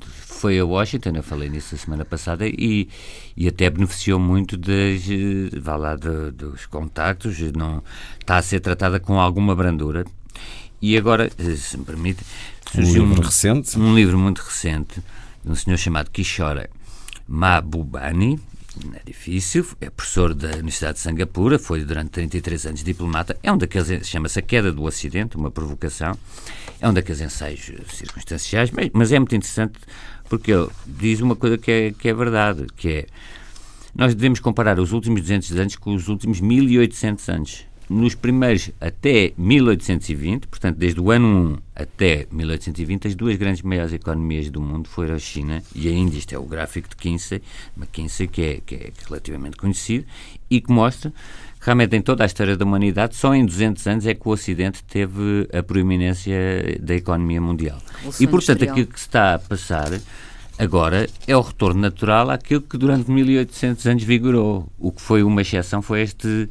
foi a Washington, eu falei nisso a semana passada, e, e até beneficiou muito das, vá lá, de, dos contactos, não, está a ser tratada com alguma brandura. E agora, se me permite, surgiu um livro um, recente. Um livro muito recente, de um senhor chamado Kishore Mahbubani, é difícil, é professor da Universidade de Singapura, foi durante 33 anos diplomata, é um daqueles, chama-se A Queda do Ocidente, uma provocação, é um daqueles ensaios circunstanciais, mas, mas é muito interessante porque ele diz uma coisa que é, que é verdade, que é nós devemos comparar os últimos 200 anos com os últimos 1800 anos. Nos primeiros até 1820, portanto, desde o ano 1 até 1820, as duas grandes maiores economias do mundo foram a China e a Índia. Isto é o gráfico de Kinsey, McKinsey, que é, que é relativamente conhecido e que mostra realmente em toda a história da humanidade, só em 200 anos é que o Ocidente teve a proeminência da economia mundial. E, portanto, aquilo que se está a passar agora é o retorno natural àquilo que durante 1800 anos vigorou. O que foi uma exceção foi este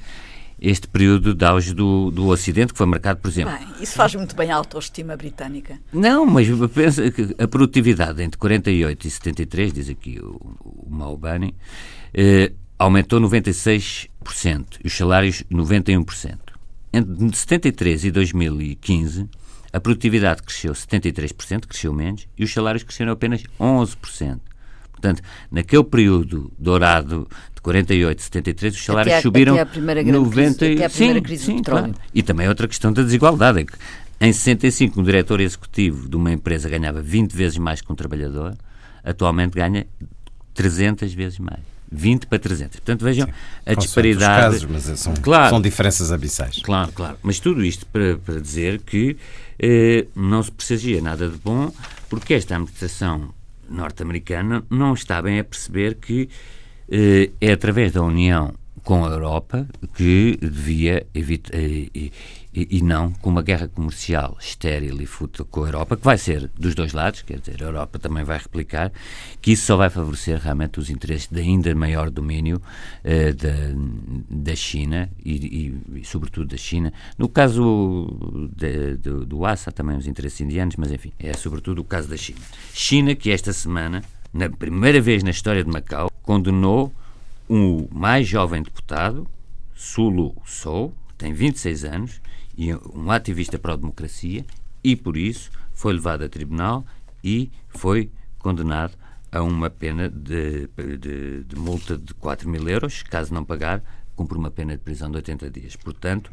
este período de auge do, do Ocidente, que foi marcado, por exemplo. Bem, isso faz muito bem a autoestima britânica. Não, mas pensa que a produtividade entre 48 e 73, diz aqui o, o Maubani, eh, aumentou 96% e os salários 91%. Entre 73 e 2015, a produtividade cresceu 73%, cresceu menos, e os salários cresceram apenas 11%. Portanto, naquele período dourado de 48, 73, os salários até a, subiram até a primeira 90 crise, até a primeira sim, crise sim, do petróleo. Claro. E também outra questão da desigualdade, é que em 65 um diretor executivo de uma empresa ganhava 20 vezes mais que um trabalhador, atualmente ganha 300 vezes mais. 20 para 300. Portanto, vejam Sim, a disparidade. Casos, mas é, são, claro, são diferenças abissais. Claro, claro. Mas tudo isto para, para dizer que eh, não se precisaria nada de bom, porque esta administração norte-americana não está bem a perceber que eh, é através da união com a Europa que devia evitar. Eh, e, e, não com uma guerra comercial estéril e fútil com a Europa, que vai ser dos dois lados, quer dizer, a Europa também vai replicar, que isso só vai favorecer realmente os interesses de ainda maior domínio uh, da, da China e, e, e, sobretudo, da China. No caso de, de, do aço, há também os interesses indianos, mas enfim, é sobretudo o caso da China. China, que esta semana, na primeira vez na história de Macau, condenou o mais jovem deputado, Sulu Sou, tem 26 anos, e um ativista pró-democracia e, por isso, foi levado a tribunal e foi condenado a uma pena de, de, de multa de 4 mil euros. Caso não pagar, cumpre uma pena de prisão de 80 dias. Portanto.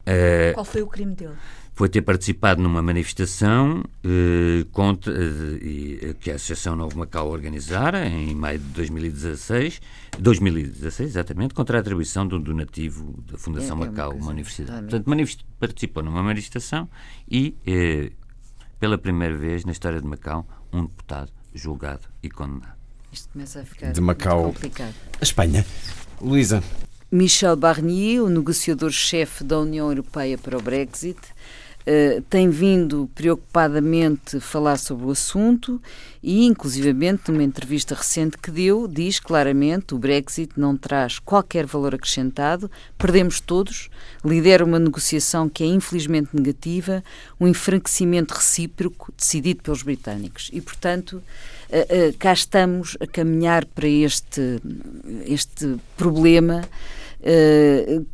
Uh, Qual foi o crime dele? Foi ter participado numa manifestação eh, contra, eh, que a Associação Novo Macau organizara em maio de 2016, 2016 exatamente, contra a atribuição de um donativo da Fundação é, é Macau, uma, uma universidade. Portanto, participou numa manifestação e, eh, pela primeira vez na história de Macau, um deputado julgado e condenado. Isto começa a ficar de Macau, complicado. A Espanha. Luísa. Michel Barnier, o negociador-chefe da União Europeia para o Brexit, eh, tem vindo preocupadamente falar sobre o assunto e, inclusivamente, numa entrevista recente que deu, diz claramente o Brexit não traz qualquer valor acrescentado, perdemos todos, lidera uma negociação que é infelizmente negativa, um enfraquecimento recíproco decidido pelos britânicos. E, portanto, uh, uh, cá estamos a caminhar para este, este problema eh,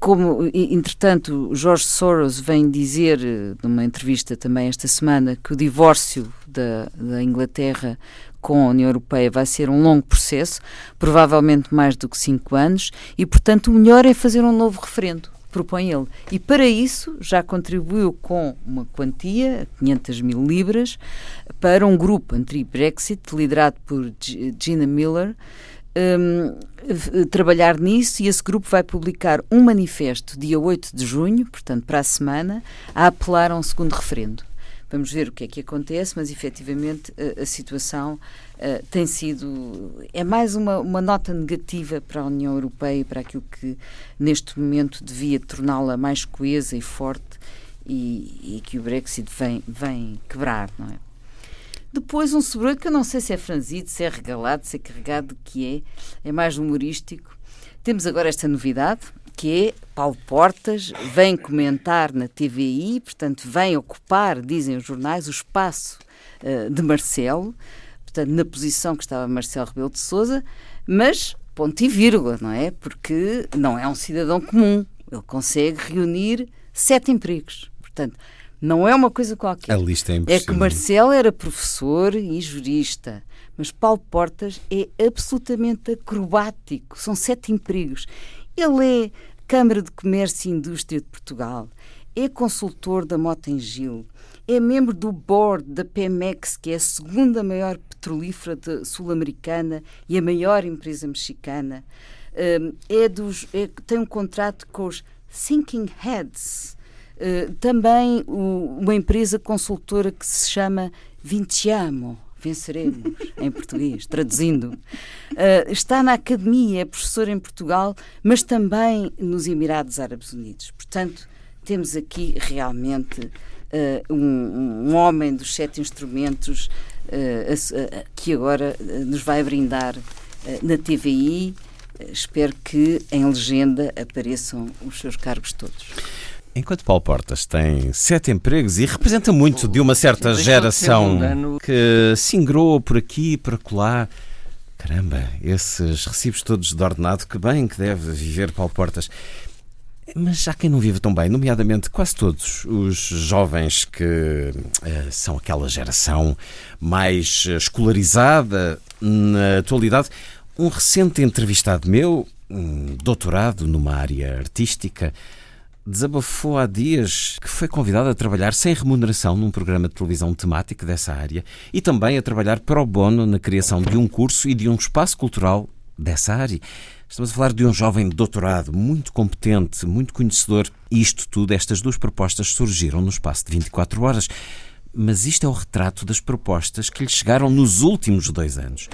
como, entretanto, Jorge Soros vem dizer, eh, numa entrevista também esta semana, que o divórcio da, da Inglaterra com a União Europeia vai ser um longo processo, provavelmente mais do que cinco anos, e, portanto, o melhor é fazer um novo referendo propõe ele. E para isso já contribuiu com uma quantia, 500 mil libras, para um grupo anti-Brexit liderado por Gina Miller, um, trabalhar nisso e esse grupo vai publicar um manifesto dia 8 de junho, portanto para a semana, a apelar a um segundo referendo. Vamos ver o que é que acontece, mas efetivamente a, a situação uh, tem sido. É mais uma, uma nota negativa para a União Europeia e para aquilo que neste momento devia torná-la mais coesa e forte e, e, que o Brexit vem, vem quebrar, não é? Depois um sobrolho que eu não sei se é franzido, se é regalado, se é carregado, o que é, é mais humorístico. Temos agora esta novidade, que é Paulo Portas vem comentar na TVI, portanto, vem ocupar, dizem os jornais, o espaço uh, de Marcelo, portanto, na posição que estava Marcelo Rebelo de Souza, mas ponto e vírgula, não é? Porque não é um cidadão comum. Ele consegue reunir sete empregos. Portanto, não é uma coisa qualquer. A lista é É que Marcelo era professor e jurista, mas Paulo Portas é absolutamente acrobático. São sete empregos. Ele é Câmara de Comércio e Indústria de Portugal, é consultor da Motengil, é membro do board da Pemex, que é a segunda maior petrolífera sul-americana e a maior empresa mexicana. Hum, é dos, é, tem um contrato com os Thinking Heads, também o, uma empresa consultora que se chama Vinciamo, venceremos, em português, traduzindo. Uh, está na academia, é professor em Portugal, mas também nos Emirados Árabes Unidos. Portanto, temos aqui realmente uh, um, um, homem dos sete instrumentos uh, que agora nos vai brindar na TVI. espero que em legenda apareçam os seus cargos todos. Enquanto Paulo Portas tem sete empregos e representa muito de uma certa geração que se ingrou por aqui por acolá. Caramba, esses recibos todos de ordenado, que bem que deve viver Paulo Portas. Mas há quem não vive tão bem, nomeadamente quase todos os jovens que uh, são aquela geração mais escolarizada na atualidade. Um recente entrevistado meu, um doutorado numa área artística, desabafou há dias que foi convidado a trabalhar sem remuneração num programa de televisão temático dessa área e também a trabalhar pro bono na criação de um curso e de um espaço cultural dessa área. Estamos a falar de um jovem doutorado muito competente, muito conhecedor, e isto tudo, estas duas propostas surgiram no espaço de 24 horas. Mas isto é o retrato das propostas que lhe chegaram nos últimos dois anos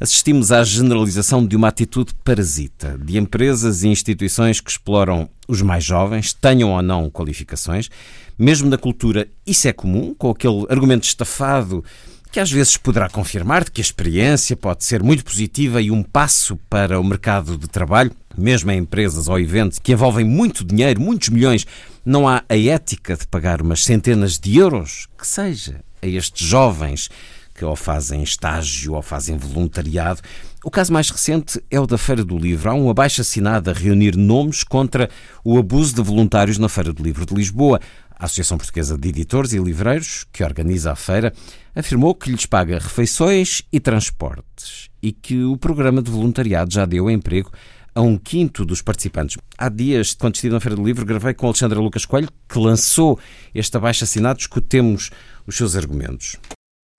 assistimos à generalização de uma atitude parasita de empresas e instituições que exploram os mais jovens, tenham ou não qualificações. Mesmo na cultura, isso é comum, com aquele argumento estafado que às vezes poderá confirmar que a experiência pode ser muito positiva e um passo para o mercado de trabalho, mesmo em empresas ou eventos que envolvem muito dinheiro, muitos milhões, não há a ética de pagar umas centenas de euros, que seja, a estes jovens que ou fazem estágio ou fazem voluntariado. O caso mais recente é o da Feira do Livro. Há um abaixo assinado a reunir nomes contra o abuso de voluntários na Feira do Livro de Lisboa. A Associação Portuguesa de Editores e Livreiros, que organiza a feira, afirmou que lhes paga refeições e transportes e que o programa de voluntariado já deu emprego a um quinto dos participantes. Há dias, quando estive na Feira do Livro, gravei com Alexandra Lucas Coelho, que lançou este abaixo assinado. Discutemos os seus argumentos.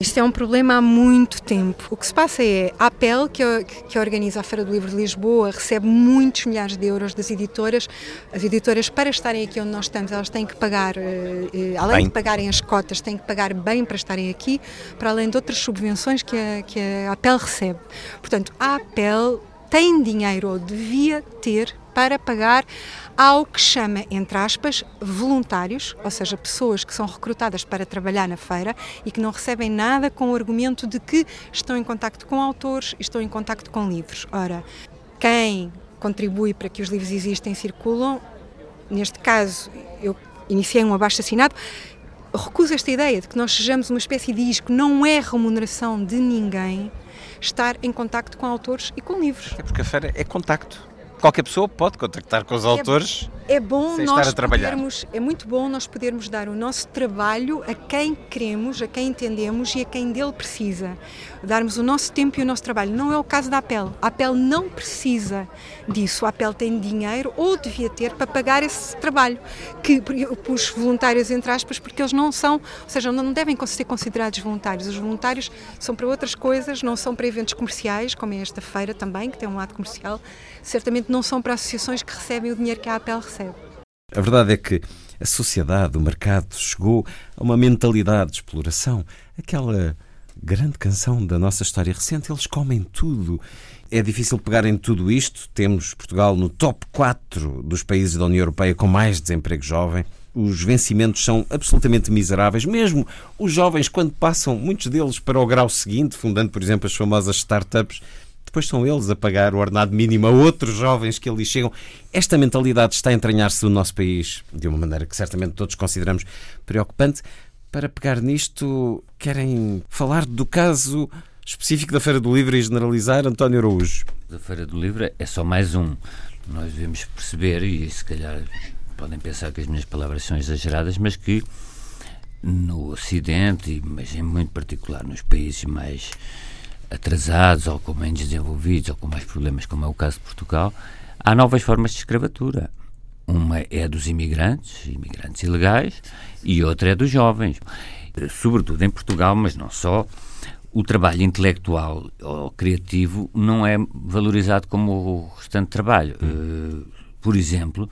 Isto é um problema há muito tempo. O que se passa é a APEL, que, que organiza a Feira do Livro de Lisboa, recebe muitos milhares de euros das editoras. As editoras, para estarem aqui onde nós estamos, elas têm que pagar, eh, eh, além bem. de pagarem as cotas, têm que pagar bem para estarem aqui, para além de outras subvenções que a, que a APEL recebe. Portanto, a APEL tem dinheiro, ou devia ter, para pagar ao que chama, entre aspas, voluntários, ou seja, pessoas que são recrutadas para trabalhar na feira e que não recebem nada com o argumento de que estão em contacto com autores e estão em contacto com livros. Ora, quem contribui para que os livros existem circulam, neste caso, eu iniciei um abaixo assinado, recuso esta ideia de que nós sejamos uma espécie de isco, não é remuneração de ninguém estar em contacto com autores e com livros. É porque a feira é contacto qualquer pessoa pode contactar com os é, autores. É bom nós podermos, é muito bom nós podermos dar o nosso trabalho a quem queremos, a quem entendemos e a quem dele precisa. Darmos o nosso tempo e o nosso trabalho. Não é o caso da APEL. A APEL não precisa disso. A APEL tem dinheiro ou devia ter para pagar esse trabalho que os voluntários entre aspas, porque eles não são, ou seja, não devem ser considerados voluntários. Os voluntários são para outras coisas, não são para eventos comerciais, como é esta feira também, que tem um lado comercial certamente não são para associações que recebem o dinheiro que a APEL recebe. A verdade é que a sociedade, o mercado, chegou a uma mentalidade de exploração. Aquela grande canção da nossa história recente, eles comem tudo. É difícil pegar em tudo isto. Temos Portugal no top 4 dos países da União Europeia com mais desemprego jovem. Os vencimentos são absolutamente miseráveis. Mesmo os jovens, quando passam, muitos deles, para o grau seguinte, fundando, por exemplo, as famosas startups, depois são eles a pagar o ordenado mínimo a outros jovens que ali chegam. Esta mentalidade está a entranhar-se no nosso país de uma maneira que certamente todos consideramos preocupante. Para pegar nisto, querem falar do caso específico da Feira do Livro e generalizar António Araújo? Da Feira do Livro é só mais um. Nós devemos perceber, e se calhar podem pensar que as minhas palavras são exageradas, mas que no Ocidente, mas em muito particular nos países mais atrasados ou com menos desenvolvidos ou com mais problemas, como é o caso de Portugal, há novas formas de escravatura. Uma é dos imigrantes, imigrantes ilegais, e outra é dos jovens. Sobretudo em Portugal, mas não só, o trabalho intelectual ou criativo não é valorizado como o restante trabalho. Hum. Uh, por exemplo,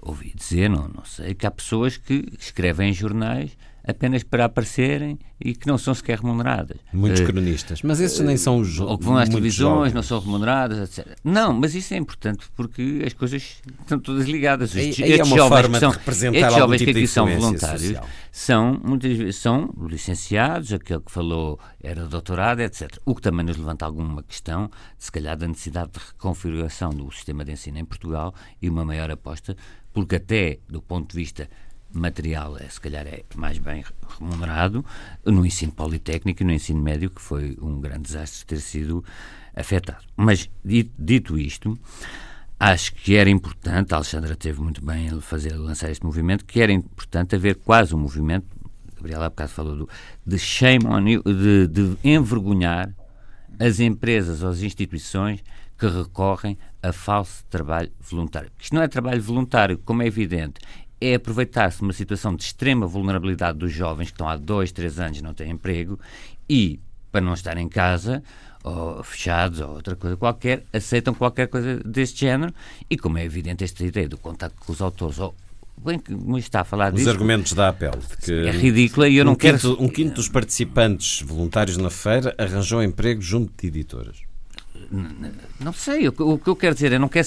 ouvi dizer, não, não sei, que há pessoas que escrevem em jornais apenas para aparecerem e que não são sequer remuneradas. Muitos uh, cronistas, mas esses nem são os Ou que vão às televisões, jovens. não são remuneradas, etc. Não, mas isso é importante porque as coisas estão todas ligadas. Os, aí é uma forma são, de representar estes jovens tipo que aqui são voluntários social. são muitas vezes são licenciados, aquele que falou era doutorado, etc. O que também nos levanta alguma questão, se calhar, da necessidade de reconfiguração do sistema de ensino em Portugal e uma maior aposta, porque até do ponto de vista material é, se calhar é mais bem remunerado no ensino politécnico e no ensino médio, que foi um grande desastre ter sido afetado. Mas, dito isto, acho que era importante, a Alexandra teve muito bem a fazer, lançar este movimento, que era importante haver quase um movimento, Gabriela há bocado falou do, de shame on you, de, de envergonhar as empresas ou as instituições que recorrem a falso trabalho voluntário. Isto não é trabalho voluntário, como é evidente, é aproveitar-se uma situação de extrema vulnerabilidade dos jovens que estão há dois, três anos e não têm emprego e, para não estar em casa, ou fechados, ou outra coisa qualquer, aceitam qualquer coisa deste género e, como é evidente, esta ideia do contacto com os autores, ou bem está a falar Os disso, argumentos da APEL. Que é ridícula e eu um não quinto, quero... Um quinto dos participantes voluntários na feira arranjou emprego junto de editoras. Não sei, o que eu quero dizer é, não quer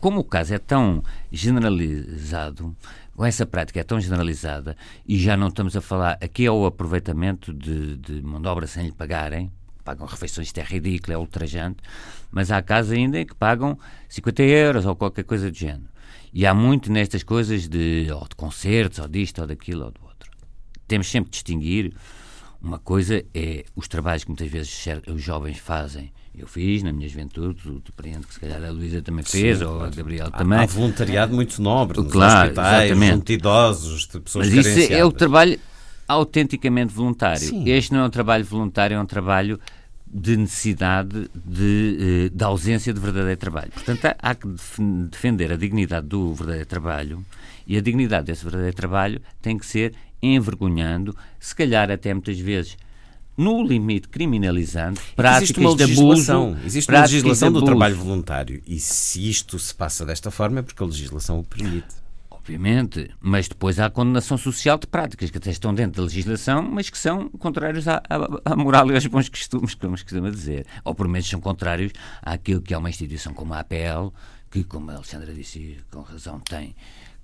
como o caso é tão generalizado, com essa prática é tão generalizada e já não estamos a falar. Aqui é o aproveitamento de, de mão de obra sem lhe pagarem. Pagam refeições, isto é ridículo, é ultrajante. Mas há casos ainda que pagam 50 euros ou qualquer coisa do género. E há muito nestas coisas de, ou de concertos, ou disto, ou daquilo, ou do outro. Temos sempre de distinguir. Uma coisa é os trabalhos que muitas vezes os jovens fazem eu fiz na minha juventude, depreendo que se calhar a Luísa também fez, Sim, ou a Gabriel também. Há voluntariado muito nobre nos claro, hospitais, exatamente. junto de idosos, de pessoas Mas isso é o trabalho autenticamente voluntário. Sim. Este não é um trabalho voluntário, é um trabalho de necessidade de, de ausência de verdadeiro trabalho. Portanto, há que defender a dignidade do verdadeiro trabalho e a dignidade desse verdadeiro trabalho tem que ser envergonhando, se calhar até muitas vezes no limite criminalizando práticas existe uma legislação, de abuso. Existe uma legislação do trabalho voluntário e se isto se passa desta forma é porque a legislação o permite. Obviamente, mas depois há a condenação social de práticas que até estão dentro da legislação, mas que são contrários à, à, à moral e aos bons costumes, como se costuma dizer. Ou por menos são contrários àquilo que é uma instituição como a APL, que, como a Alexandra disse com razão, tem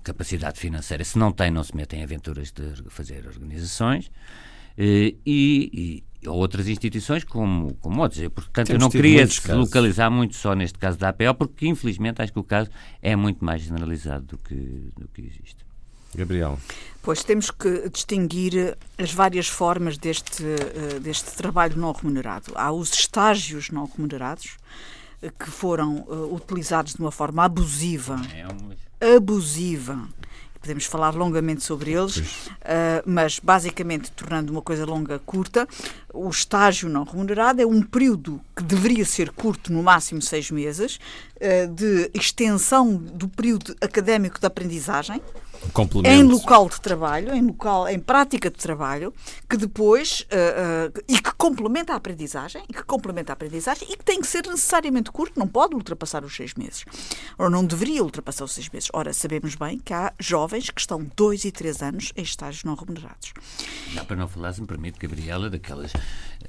capacidade financeira. Se não tem, não se metem em aventuras de fazer organizações. Eh, e, e outras instituições como, como outras. Portanto, Temos eu não queria se localizar muito só neste caso da APO, porque infelizmente acho que o caso é muito mais generalizado do que, do que existe. Gabriel. Pois temos que distinguir as várias formas deste, eh, deste trabalho não remunerado. Há os estágios não remunerados, eh, que foram utilizados de uma forma abusiva. É abusiva podemos falar longamente sobre eles, uh, mas basicamente, tornando uma coisa longa curta, o estágio não remunerado é um período que deveria ser curto, no máximo seis meses, uh, de extensão do período académico de aprendizagem, em local de trabalho, em local, em prática de trabalho, que depois uh, uh, e que complementa a aprendizagem, e que complementa a aprendizagem e que tem que ser necessariamente curto, não pode ultrapassar os seis meses, ou não deveria ultrapassar os seis meses. Ora, sabemos bem que há jovens que estão dois e três anos em estágios não remunerados. Dá para não falar, se me permite, Gabriela, daquelas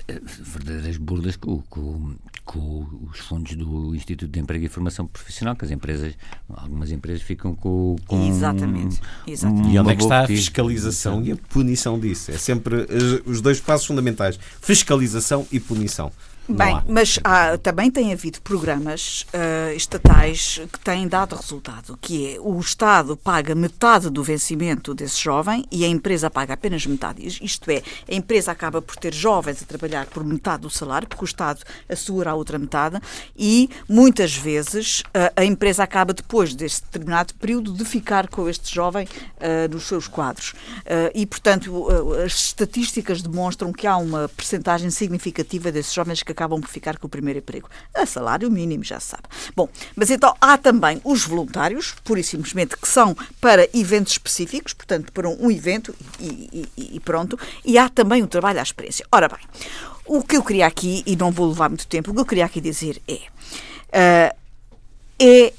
verdadeiras burlas com, com, com, os fundos do Instituto de Emprego e Formação Profissional, que as empresas, algumas empresas ficam com, com Exatamente. Exatamente. E onde é que está a fiscalização e a punição disso? É sempre eh, os dois passos fundamentais: fiscalização e punição. Bem, mas há, também tem havido programas uh, estatais que têm dado resultado, que é o Estado paga metade do vencimento desse jovem e a empresa paga apenas metade. Isto é, a empresa acaba por ter jovens a trabalhar por metade do salário, porque o Estado assegura a outra metade, e muitas vezes uh, a empresa acaba depois deste determinado período de ficar com este jovem uh, nos seus quadros. e, portanto, as estatísticas demonstram que há uma percentagem significativa desses jovens que acabam por ficar com o primeiro emprego. A salário mínimo, já se sabe. Bom, mas então há também os voluntários, pura e simplesmente, que são para eventos específicos, portanto, para um evento e, e, e pronto, e há também o trabalho à experiência. Ora bem, o que eu queria aqui, e não vou levar muito tempo, o que eu queria aqui dizer é. Uh, é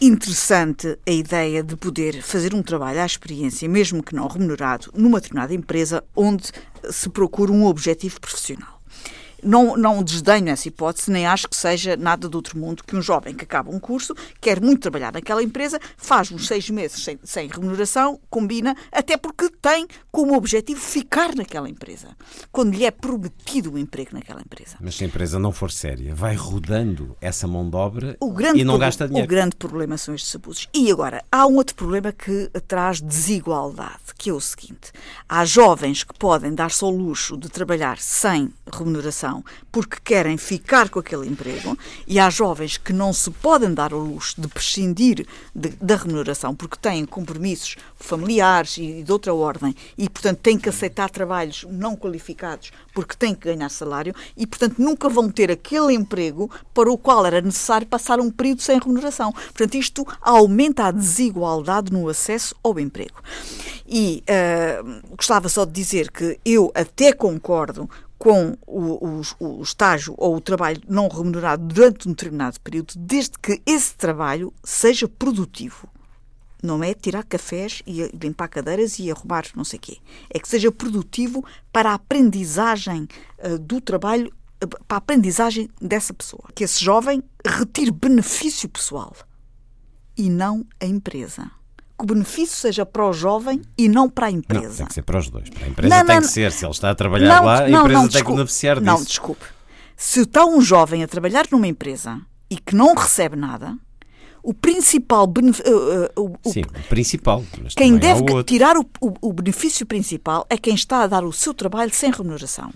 interessante a ideia de poder fazer um trabalho à experiência, mesmo que não remunerado, numa determinada empresa onde se procura um objetivo profissional. Não, não desdenho essa hipótese, nem acho que seja nada do outro mundo que um jovem que acaba um curso, quer muito trabalhar naquela empresa, faz uns seis meses sem, sem remuneração, combina, até porque tem como objetivo ficar naquela empresa, quando lhe é prometido o um emprego naquela empresa. Mas se a empresa não for séria, vai rodando essa mão de obra e não gasta dinheiro. O grande problema são estes abusos. E agora, há um outro problema que traz desigualdade, que é o seguinte: há jovens que podem dar-se ao luxo de trabalhar sem remuneração porque querem ficar com aquele emprego e há jovens que não se podem dar o luxo de prescindir de, da remuneração porque têm compromissos familiares e de outra ordem e, portanto, têm que aceitar trabalhos não qualificados porque têm que ganhar salário e, portanto, nunca vão ter aquele emprego para o qual era necessário passar um período sem remuneração. Portanto, isto aumenta a desigualdade no acesso ao emprego. E uh, gostava só de dizer que eu até concordo com o, o, o, estágio ou o trabalho não remunerado durante um determinado período, desde que esse trabalho seja produtivo. Não é tirar cafés e limpar cadeiras e arrumar não sei o quê. É que seja produtivo para a aprendizagem uh, do trabalho, uh, para a aprendizagem dessa pessoa. Que esse jovem retire benefício pessoal e não a empresa que o benefício seja para o jovem e não para a empresa. Não, tem que ser para os dois. Para a empresa não, tem não, que ser. Se ele está a trabalhar não, lá, a empresa tem que beneficiar disso. Não, desculpe. Se está um jovem a trabalhar numa empresa e que não recebe nada, o principal. Uh, uh, Sim, o principal. quem deve tirar o, o, o, benefício principal é quem está a dar o seu trabalho sem remuneração.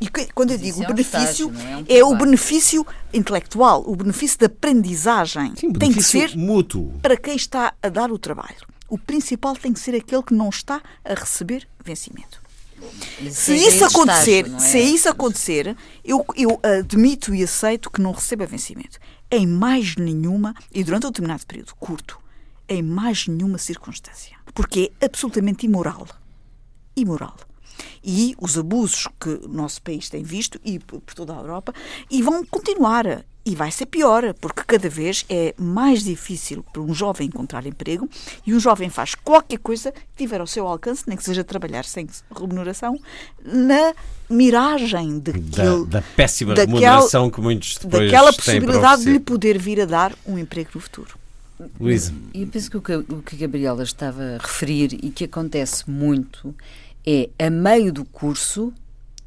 E que, quando eu digo é benefício, é, um é, o benefício intelectual, o benefício de aprendizagem. Sim, tem que ser mútuo. para quem está a dar o trabalho. O principal tem que ser aquele que não está a receber vencimento. Se isso acontecer, estágio, é? se isso acontecer, eu, eu admito e aceito que não receba vencimento em mais nenhuma, e durante um determinado período curto, em mais nenhuma circunstância. Porque é absolutamente imoral. Imoral. E os abusos que o nosso país tem visto, e por toda a Europa, e vão continuar. E vai ser pior, porque cada vez é mais difícil para um jovem encontrar emprego e um jovem faz qualquer coisa que tiver ao seu alcance, nem que seja trabalhar sem remuneração, na miragem de da, da péssima daquela, remuneração que muitos depois Daquela possibilidade de lhe poder vir a dar um emprego no futuro. Luísa. Eu penso que o, que o que a Gabriela estava a referir e que acontece muito é, a meio do curso,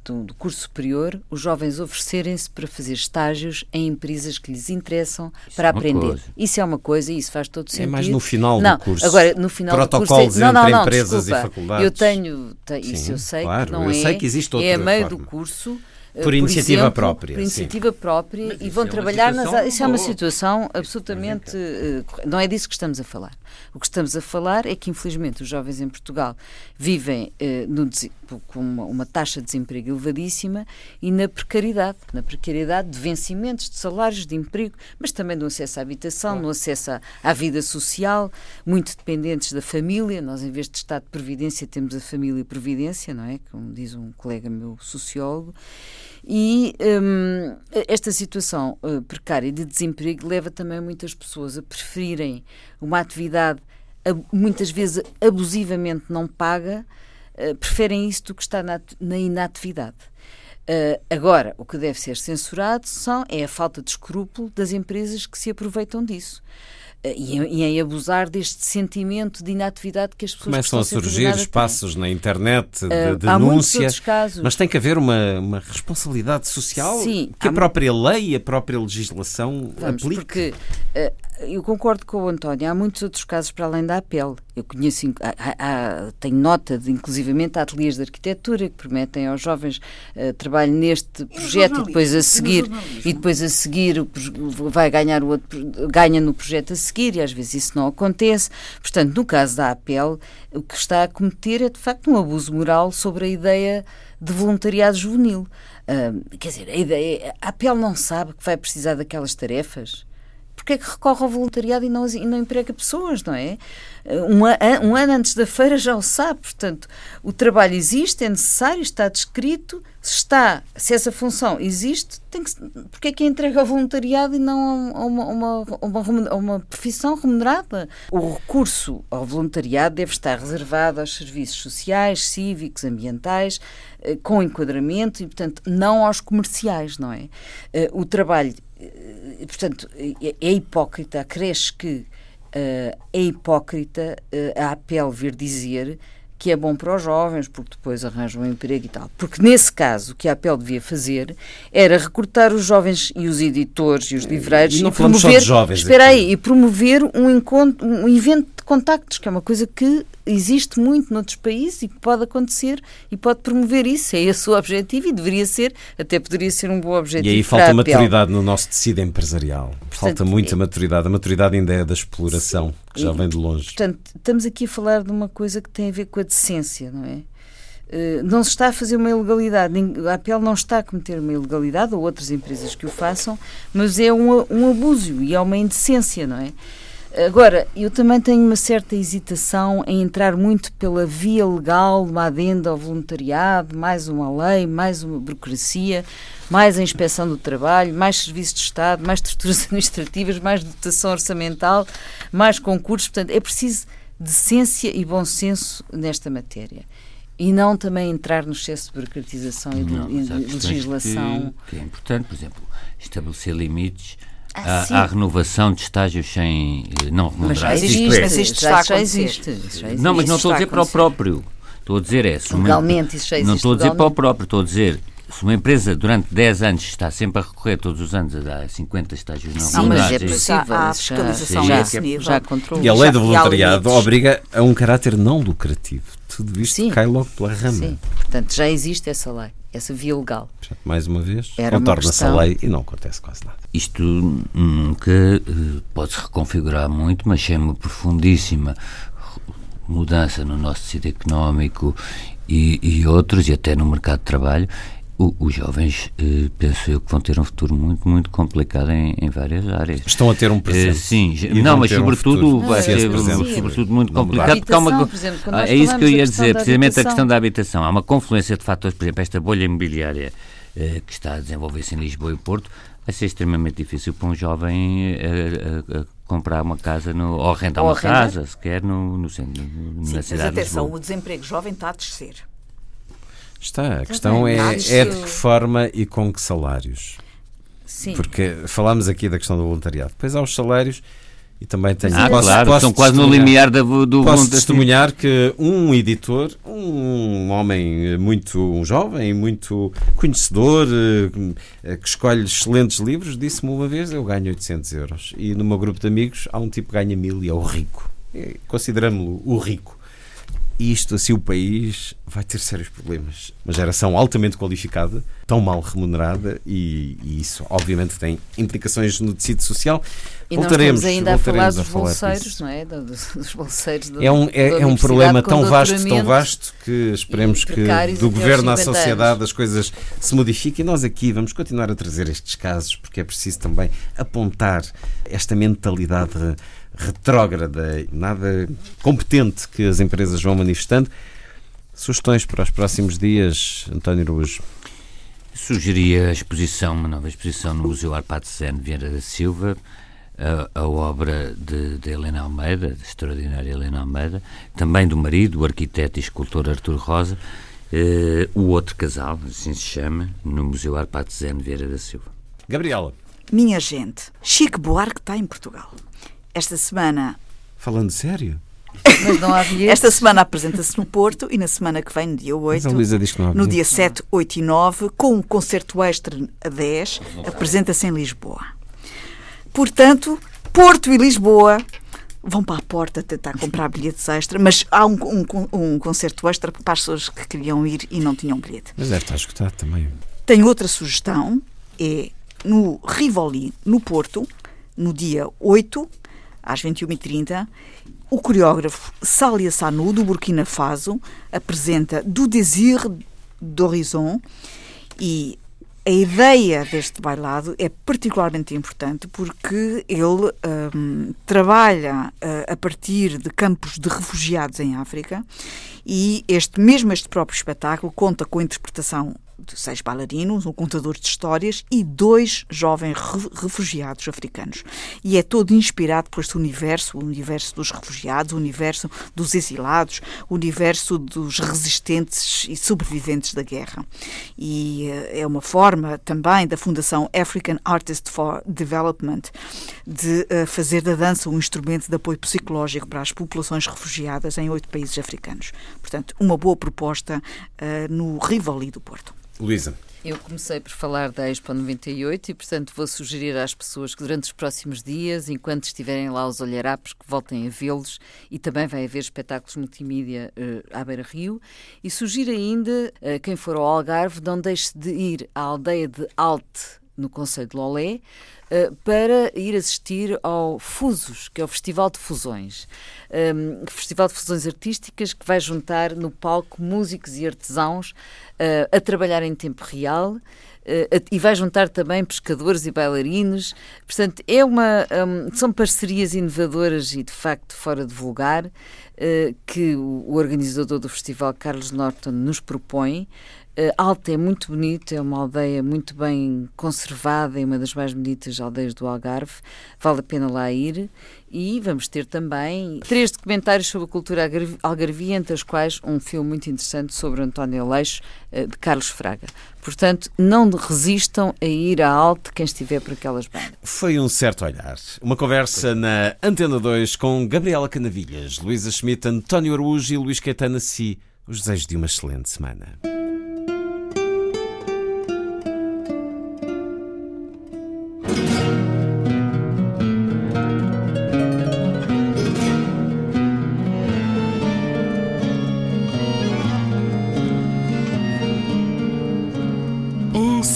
do, do curso superior, os jovens oferecerem-se para fazer estágios em empresas que lhes interessam isso para é aprender. Coisa. Isso é uma coisa e isso faz todo sentido. É mais no final não, do curso. Agora, no final Protocolos do curso. É, não, entre não, não, empresas desculpa, e faculdades. Eu tenho, tenho Sim, isso eu sei claro, que não eu é. Sei que existe outra é a meio forma. do curso por iniciativa exemplo, própria. Por sim. iniciativa própria Mas e vão é trabalhar nas. Isso é uma situação absolutamente. eh, Não é disso que estamos a falar. O que estamos a falar é que, infelizmente, os jovens em Portugal vivem eh, no com uma, uma taxa de desemprego elevadíssima e na precariedade na precariedade de vencimentos, de salários, de emprego, mas também do acesso à habitação, no acesso à, à vida social, muito dependentes da família. Nós, em vez de Estado de Previdência, temos a família Previdência, não é? Como diz um colega meu sociólogo. E hum, esta situação eh, precária de desemprego leva também muitas pessoas a preferirem uma atividade muitas vezes abusivamente não paga, eh, preferem isso do que estar na, ati- na inatividade. Eh, agora, o que deve ser censurado são, é a falta de escrúpulo das empresas que se aproveitam disso. Eh, e, em- e em abusar deste sentimento de inatividade que as pessoas Começam a surgir nada têm. espaços na internet de Eh, muitos denúncia. Mas tem que haver uma, uma responsabilidade social Sim, que a própria lei, a própria legislação Vamos, aplique. porque eh, eu concordo com o António, há muitos outros casos para além da APEL. Eu conheço, há- há- tenho nota de, inclusivamente, ateliês de arquitetura que permitem aos jovens eh, trabalho neste projeto e depois a seguir e depois a seguir o vai ganhar o outro, ganha no projeto a seguir e às vezes isso não acontece. Portanto, no caso da APEL, o que está a cometer é de facto um abuso moral sobre a ideia de voluntariado juvenil. Ah, quer dizer, a, ideia, a APEL não sabe que vai precisar daquelas tarefas? Porque é que recorre ao voluntariado e não, e não emprega pessoas, não é? Um, um ano antes da feira já o sabe, portanto, o trabalho existe, é necessário, está descrito, se está, se essa função existe, tem que, porque é que é entregue ao voluntariado e não a uma, uma, uma, uma profissão remunerada? O recurso ao voluntariado deve estar reservado aos serviços sociais, cívicos, ambientais, eh, com enquadramento e, portanto, não aos comerciais, não é? Eh, O trabalho eh, portanto, é, é hipócrita, acresce que eh, é hipócrita eh, a APEL vir dizer que é bom para os jovens, porque depois arranjam um emprego e tal. Porque nesse caso, o que a APEL devia fazer era recrutar os jovens e os editores e os livreiros e e de promover, jovens espera aqui. aí, e promover um encontro, um evento contactos, que é uma coisa que existe muito noutros países e que pode acontecer e pode promover isso. É esse o objetivo e deveria ser, até poderia ser um bom E objetivo aí para falta maturidade no nosso tecido empresarial. falta muita é- maturidade. A maturidade ainda é da exploração, que já E- vem de longe. Portanto, estamos aqui a falar de uma coisa que tem a ver com a decência, não é? Eh, não se está a fazer uma ilegalidade, a APL não está a cometer uma ilegalidade, ou outras empresas que o façam, mas é um, um abuso e é uma indecência, não é? Agora, eu também tenho uma certa hesitação em entrar muito pela via legal, uma adenda ao voluntariado, mais uma lei, mais uma burocracia, mais a inspeção do trabalho, mais serviços de Estado, mais estruturas administrativas, mais dotação orçamental, mais concursos. Portanto, é preciso decência e bom senso nesta matéria. E não também entrar no excesso de burocratização e de, Não, e mas há de legislação. Que, que é importante, por exemplo, estabelecer limites Ah, à renovação de estágios sem eh, não Mas já remunerados. existe, Isto é, mas isto já, já existe. isso já não, mas não estou a dizer para o próprio. Estou a dizer é. uma- Legalmente, isso já Não existe estou a dizer para o próprio, estou a dizer. Se uma empresa durante 10 anos está sempre a recorrer todos os anos a dar 50 estágios não Sim, Não, mas remunerados, é e- possível. Há já- fiscalização a já, esse nível. já controla. E a lei Já- do há voluntariado obriga a um caráter não lucrativo. Tudo isto Sim. cai logo pela rama. Sim, portanto, já existe essa lei, essa via legal. Portanto, Mais uma vez, contorna-se a lei e não acontece quase nada. Isto nunca eh, pode-se reconfigurar muito, mas é uma profundíssima mudança no nosso tecido económico e, e outros, e até no mercado de trabalho. O- os jovens, eh, penso eu, que vão ter um futuro muito, muito complicado em, em várias áreas. Estão a ter um Eh, presente. sim, E não, mas um sobretudo futuro. vai ser sobretudo muito não complicado. porque há uma- exemplo, Ah, é isso que eu ia dizer, precisamente a questão da habitação. Há uma confluência de fatores, por exemplo, esta bolha imobiliária eh, que está a desenvolver-se em Lisboa e Porto, vai ser extremamente difícil para um jovem eh, a- a- a comprar uma casa no, ou arrendar Ou uma arrendar. casa, sequer no, no centro, no- Sim, na mas cidade de atenção, Lisboa. o desemprego jovem está a descer. Está, a questão bem, é, é de que forma e com que salários. Sim. Porque falámos aqui da questão do voluntariado. Depois há os salários e também tenho. Ah, posso- claro, posso estão quase no limiar da, do Posso testemunhar que um editor, um homem muito um jovem, muito conhecedor, eh, que escolhe excelentes livros, disse-me uma vez: Eu ganho 800 euros. E no meu grupo de amigos há um tipo que ganha mil e é o rico. Consideramos-lo o rico. Isto, assim, o país vai ter sérios problemas. Uma geração altamente qualificada, tão mal remunerada e, e isso obviamente tem implicações no tecido social. E voltaremos nós ainda a falar dos a falar bolseiros, disso. não é? Dos bolseiros É um, é, é um problema tão vasto, tão vasto que esperemos que do governo à sociedade anos. as coisas se modifiquem. E nós aqui vamos continuar a trazer estes casos porque é preciso também apontar esta mentalidade retrógrada, nada competente que as empresas vão manifestando. Sugestões para os próximos dias, António Araújo? Sugeria a exposição, uma nova exposição no Museu Arpado Sene Vieira da Silva, a, a obra de, de, Helena Almeida, da extraordinária Helena Almeida, também do marido, o arquiteto e escultor Artur Rosa, eh, o outro casal, assim se chama, no Museu Arpado Sene Vieira da Silva. Gabriela. Minha gente, Chico Buarque está em Portugal. Esta semana. Falando sério? Mas não há Esta semana apresenta-se no Porto e na semana que vem, no dia 8, no dia 7, 8 e 9, com um concerto extra a 10, apresenta-se em Lisboa. Portanto, Porto e Lisboa vão para a porta tentar comprar bilhetes extra, mas há um, um, um concerto extra para as pessoas que queriam ir e não tinham bilhete. Mas deve estar escutado também. Tenho outra sugestão, é no Rivoli, no Porto, no dia 8, às 21h30, o coreógrafo Salia Sanu, do Burkina Faso, apresenta Do Désir d'Horizon e a ideia deste bailado é particularmente importante porque ele um, trabalha uh, a partir de campos de refugiados em África e este mesmo este próprio espetáculo conta com a interpretação seis bailarinos, um contador de histórias e dois jovens refugiados africanos. E é todo inspirado por este universo, o universo dos refugiados, o universo dos exilados, o universo dos resistentes e sobreviventes da guerra. E eh, é uma forma também da Fundação African Artists for Development de eh, fazer da dança um instrumento de apoio psicológico para as populações refugiadas em oito países africanos. Portanto, uma boa proposta uh, no Rivoli do Porto. Luísa. Eu comecei por falar da Expo 98 e, portanto, vou sugerir às pessoas que durante os próximos dias, enquanto estiverem lá os olharapos, que voltem a vê-los e também vai haver espetáculos multimídia uh, à Beira Rio. E sugiro ainda, uh, quem for ao Algarve, não deixe de ir à aldeia de Alte, no Conselho de Lolé, uh, para ir assistir ao Fusos, que é o Festival de Fusões. Um, Festival de Fusões Artísticas que vai juntar no palco músicos e artesãos uh, a trabalhar em tempo real. Uh, e vai juntar também pescadores e bailarinos. Portanto, é uma, um, são parcerias inovadoras e de facto fora de vulgar que o, organizador do festival, Carlos Norton, nos propõe. Uh, Alta é muito bonito, é uma aldeia muito bem conservada, é uma das mais bonitas aldeias do Algarve, vale a pena lá ir. E vamos ter também três documentários sobre a cultura algarvia, entre os quais um filme muito interessante sobre António Aleixo, uh, de Carlos Fraga. Portanto, não resistam a ir à Alta quem estiver por aquelas bandas. Foi um certo olhar. Uma conversa na Antena 2 com Gabriela Canavilhas, Luísa Schmidt, António Araújo e Luís Caetano Si. Os desejos de uma excelente semana.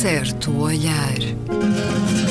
Certo olhar.